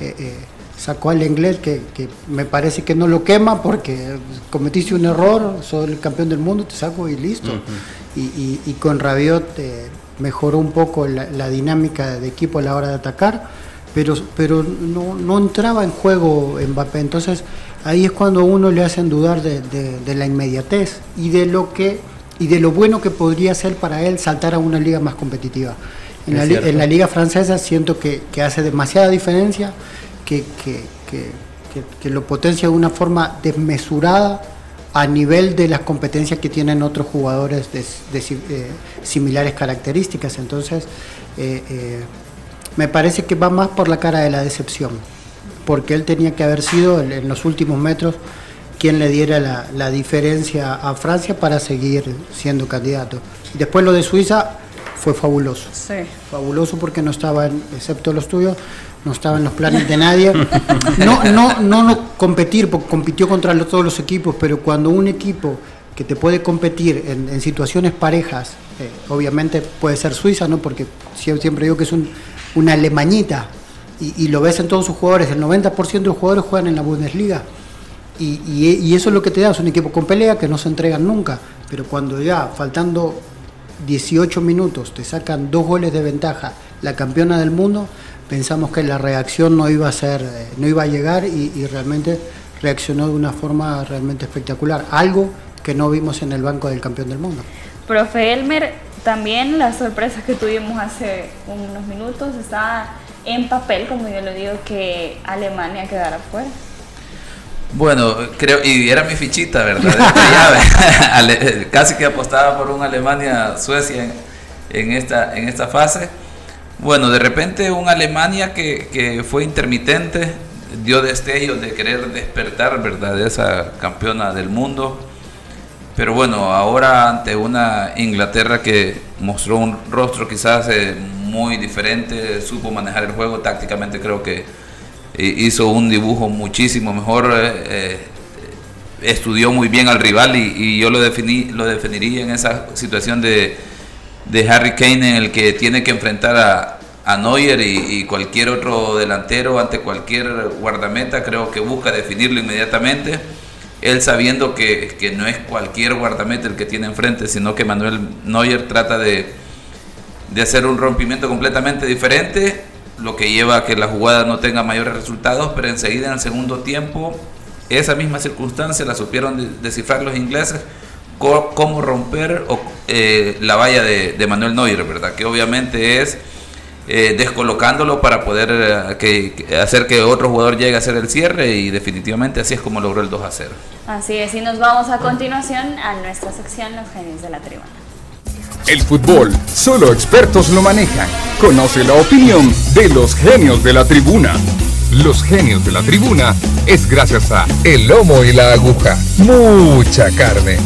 Eh, eh, sacó al inglés que, me parece que no lo quema porque cometiste un error, soy el campeón del mundo, te saco y listo. y, con Rabiot mejoró un poco la, dinámica de equipo a la hora de atacar, pero, pero no, no entraba en juego Mbappé. Entonces ahí es cuando uno le hacen dudar de, la inmediatez y de lo que y de lo bueno que podría ser para él saltar a una liga más competitiva. En, la, liga francesa siento que, hace demasiada diferencia, que, lo potencia de una forma desmesurada a nivel de las competencias que tienen otros jugadores de, eh, similares características. Entonces, eh, eh, me parece que va más por la cara de la decepción porque él tenía que haber sido en los últimos metros quien le diera la, diferencia a Francia para seguir siendo candidato. Después lo de Suiza fue fabuloso. Sí. Fabuloso porque no estaba, excepto los tuyos, no estaba en los planes de nadie. No, no, no, no competir, porque compitió contra todos los equipos, pero cuando un equipo que te puede competir en, situaciones parejas, eh, obviamente puede ser Suiza, ¿no? Porque siempre digo que es un, una alemañita, y, lo ves en todos sus jugadores, el 90% de los jugadores juegan en la Bundesliga. Y, eso es lo que te da, es un equipo con pelea que no se entregan nunca, pero cuando ya faltando 18 minutos te sacan dos goles de ventaja la campeona del mundo, pensamos que la reacción no iba a ser, eh, no iba a llegar y, realmente reaccionó de una forma realmente espectacular, algo que no vimos en el banco del campeón del mundo. Profe Elmer, también la sorpresa que tuvimos hace unos minutos está en papel, como yo lo digo, que Alemania quedara fuera. Bueno, creo, y era mi fichita, ¿verdad? Esta *laughs* llave. *laughs* Casi que apostaba por un Alemania-Suecia en, en, esta, en esta fase. Bueno, de repente un Alemania que, que fue intermitente, dio destellos de querer despertar, ¿verdad? De esa campeona del mundo. Pero bueno, ahora ante una Inglaterra que mostró un rostro quizás eh, muy diferente, supo manejar el juego tácticamente, creo que hizo un dibujo muchísimo mejor, eh, eh, estudió muy bien al rival y, yo lo, definí, lo definiría en esa situación de, Harry Kane en el que tiene que enfrentar a, a Neuer y, cualquier otro delantero ante cualquier guardameta, creo que busca definirlo inmediatamente. Él sabiendo que, que no es cualquier guardameta el que tiene enfrente, sino que Manuel Neuer trata de, de hacer un rompimiento completamente diferente lo que lleva a que la jugada no tenga mayores resultados, pero enseguida en el segundo tiempo esa misma circunstancia la supieron descifrar los ingleses, cómo romper eh, la valla de, Manuel Neuer, ¿verdad? Que obviamente es eh, descolocándolo para poder eh, hacer que otro jugador llegue a hacer el cierre y definitivamente así es como logró el 2 a 0. Así es, y nos vamos a continuación a nuestra sección Los Genios de la Tribuna. El fútbol, solo expertos lo manejan. Conoce la opinión de los genios de la tribuna. Los genios de la tribuna es gracias a El Lomo y la Aguja. Mucha carne.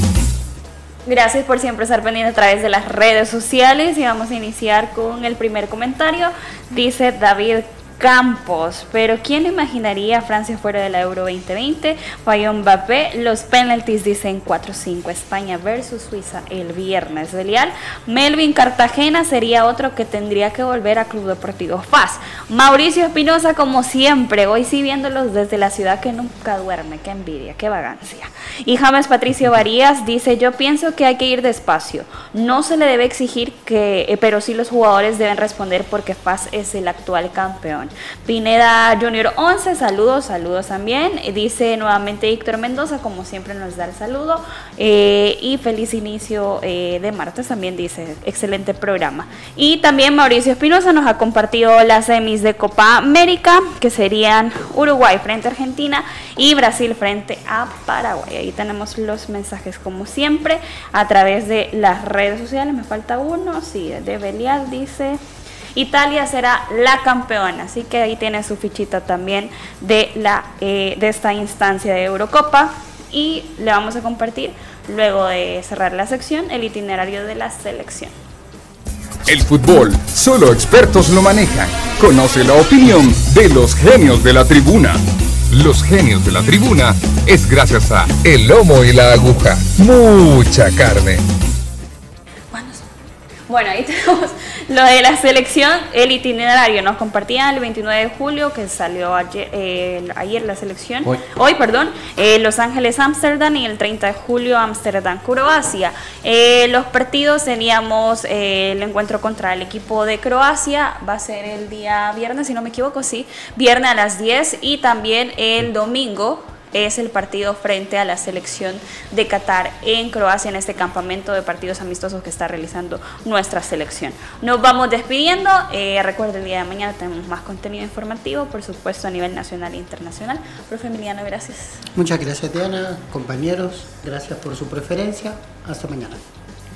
Gracias por siempre estar pendiente a través de las redes sociales y vamos a iniciar con el primer comentario. Dice David Campos, pero ¿quién imaginaría Francia fuera de la Euro 2020? Falló Mbappé, los penalties dicen 4-5, España versus Suiza el viernes. Belial, Melvin Cartagena sería otro que tendría que volver a Club Deportivo FAS. Mauricio Espinosa, como siempre, hoy sí viéndolos desde la ciudad que nunca duerme, qué envidia, qué vagancia. Y James Patricio Varías dice, yo pienso que hay que ir despacio, no se le debe exigir que, eh, pero sí los jugadores deben responder porque FAS es el actual campeón. Pineda Junior 11, saludos, saludos también. Dice nuevamente Víctor Mendoza, como siempre nos da el saludo. Eh, y feliz inicio eh, de martes también dice, excelente programa. Y también Mauricio Espinosa nos ha compartido las semis de Copa América, que serían Uruguay frente a Argentina y Brasil frente a Paraguay. Ahí tenemos los mensajes como siempre a través de las redes sociales. Me falta uno, sí, de Belial dice... Italia será la campeona, así que ahí tiene su fichita también de, la, eh, de esta instancia de Eurocopa y le vamos a compartir luego de cerrar la sección el itinerario de la selección. El fútbol, solo expertos lo manejan. Conoce la opinión de los genios de la tribuna. Los genios de la tribuna es gracias a El Lomo y la Aguja. Mucha carne. Bueno, ahí tenemos lo de la selección, el itinerario. Nos compartían el 29 de julio, que salió ayer, eh, ayer la selección. Hoy, perdón. Eh, Los Ángeles, Ámsterdam y el 30 de julio, Ámsterdam, Croacia. Eh, los partidos teníamos el encuentro contra el equipo de Croacia. Va a ser el día viernes, si no me equivoco, sí. Viernes a las 10 y también el domingo es el partido frente a la selección de Qatar en Croacia en este campamento de partidos amistosos que está realizando nuestra selección. Nos vamos despidiendo. Eh, recuerden, el día de mañana tenemos más contenido informativo, por supuesto, a nivel nacional e internacional. Profe Emiliano, gracias. Muchas gracias, Diana, compañeros. Gracias por su preferencia. Hasta mañana.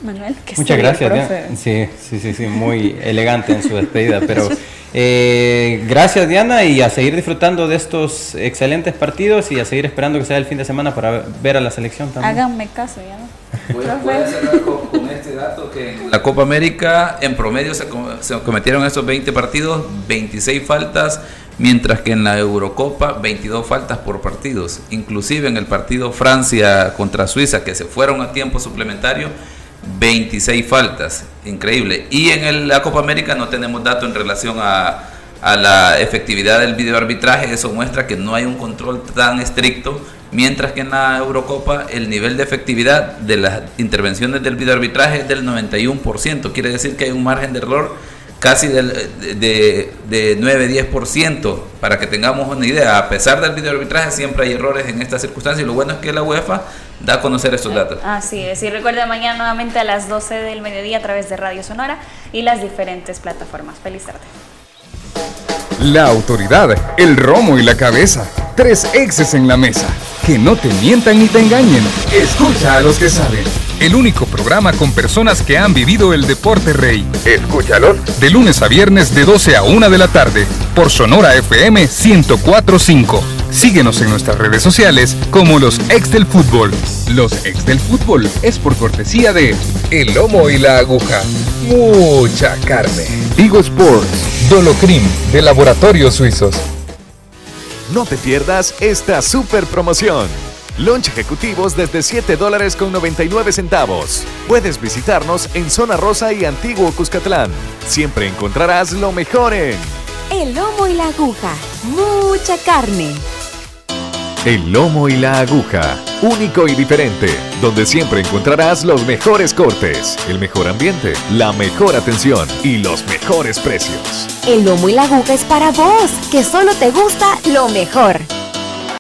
Manuel, que Muchas gracias, Diana. Sí, sí, sí, sí, muy *laughs* elegante en su despedida, pero eh, gracias Diana y a seguir disfrutando de estos excelentes partidos y a seguir esperando que sea el fin de semana para ver a la selección también. Háganme caso, ya Voy, a cerrar con, este dato que en la Copa América en promedio se, se cometieron esos 20 partidos, 26 faltas, mientras que en la Eurocopa 22 faltas por partidos. Inclusive en el partido Francia contra Suiza, que se fueron a tiempo suplementario, 26 faltas, increíble. Y en la Copa América no tenemos datos en relación a, la efectividad del videoarbitraje, eso muestra que no hay un control tan estricto, mientras que en la Eurocopa el nivel de efectividad de las intervenciones del videoarbitraje es del 91%, quiere decir que hay un margen de error casi del, de, de 9-10%, para que tengamos una idea. A pesar del videoarbitraje, siempre hay errores en estas circunstancias y lo bueno es que la UEFA da a conocer estos datos. Así es, y recuerda mañana nuevamente a las 12 del mediodía a través de Radio Sonora y las diferentes plataformas. Feliz tarde. La autoridad, el romo y la cabeza tres exes en la mesa. Que no te mientan ni te engañen. Escucha a los que saben. El único programa con personas que han vivido el deporte rey. Escúchalos. De lunes a viernes de 12 a 1 de la tarde. Por Sonora FM 1045. Síguenos en nuestras redes sociales como los ex del fútbol. Los ex del fútbol es por cortesía de El Lomo y la Aguja. Mucha carne. Vigo Sports. Dolocrim de Laboratorios Suizos. No te pierdas esta super promoción. Lunch ejecutivos desde 7 dólares con 99 centavos. Puedes visitarnos en Zona Rosa y Antiguo Cuscatlán. Siempre encontrarás lo mejor en El lomo y la aguja. Mucha carne. El Lomo y la Aguja. Único y diferente, donde siempre encontrarás los mejores cortes, el mejor ambiente, la mejor atención y los mejores precios. El lomo y la aguja es para vos, que solo te gusta lo mejor.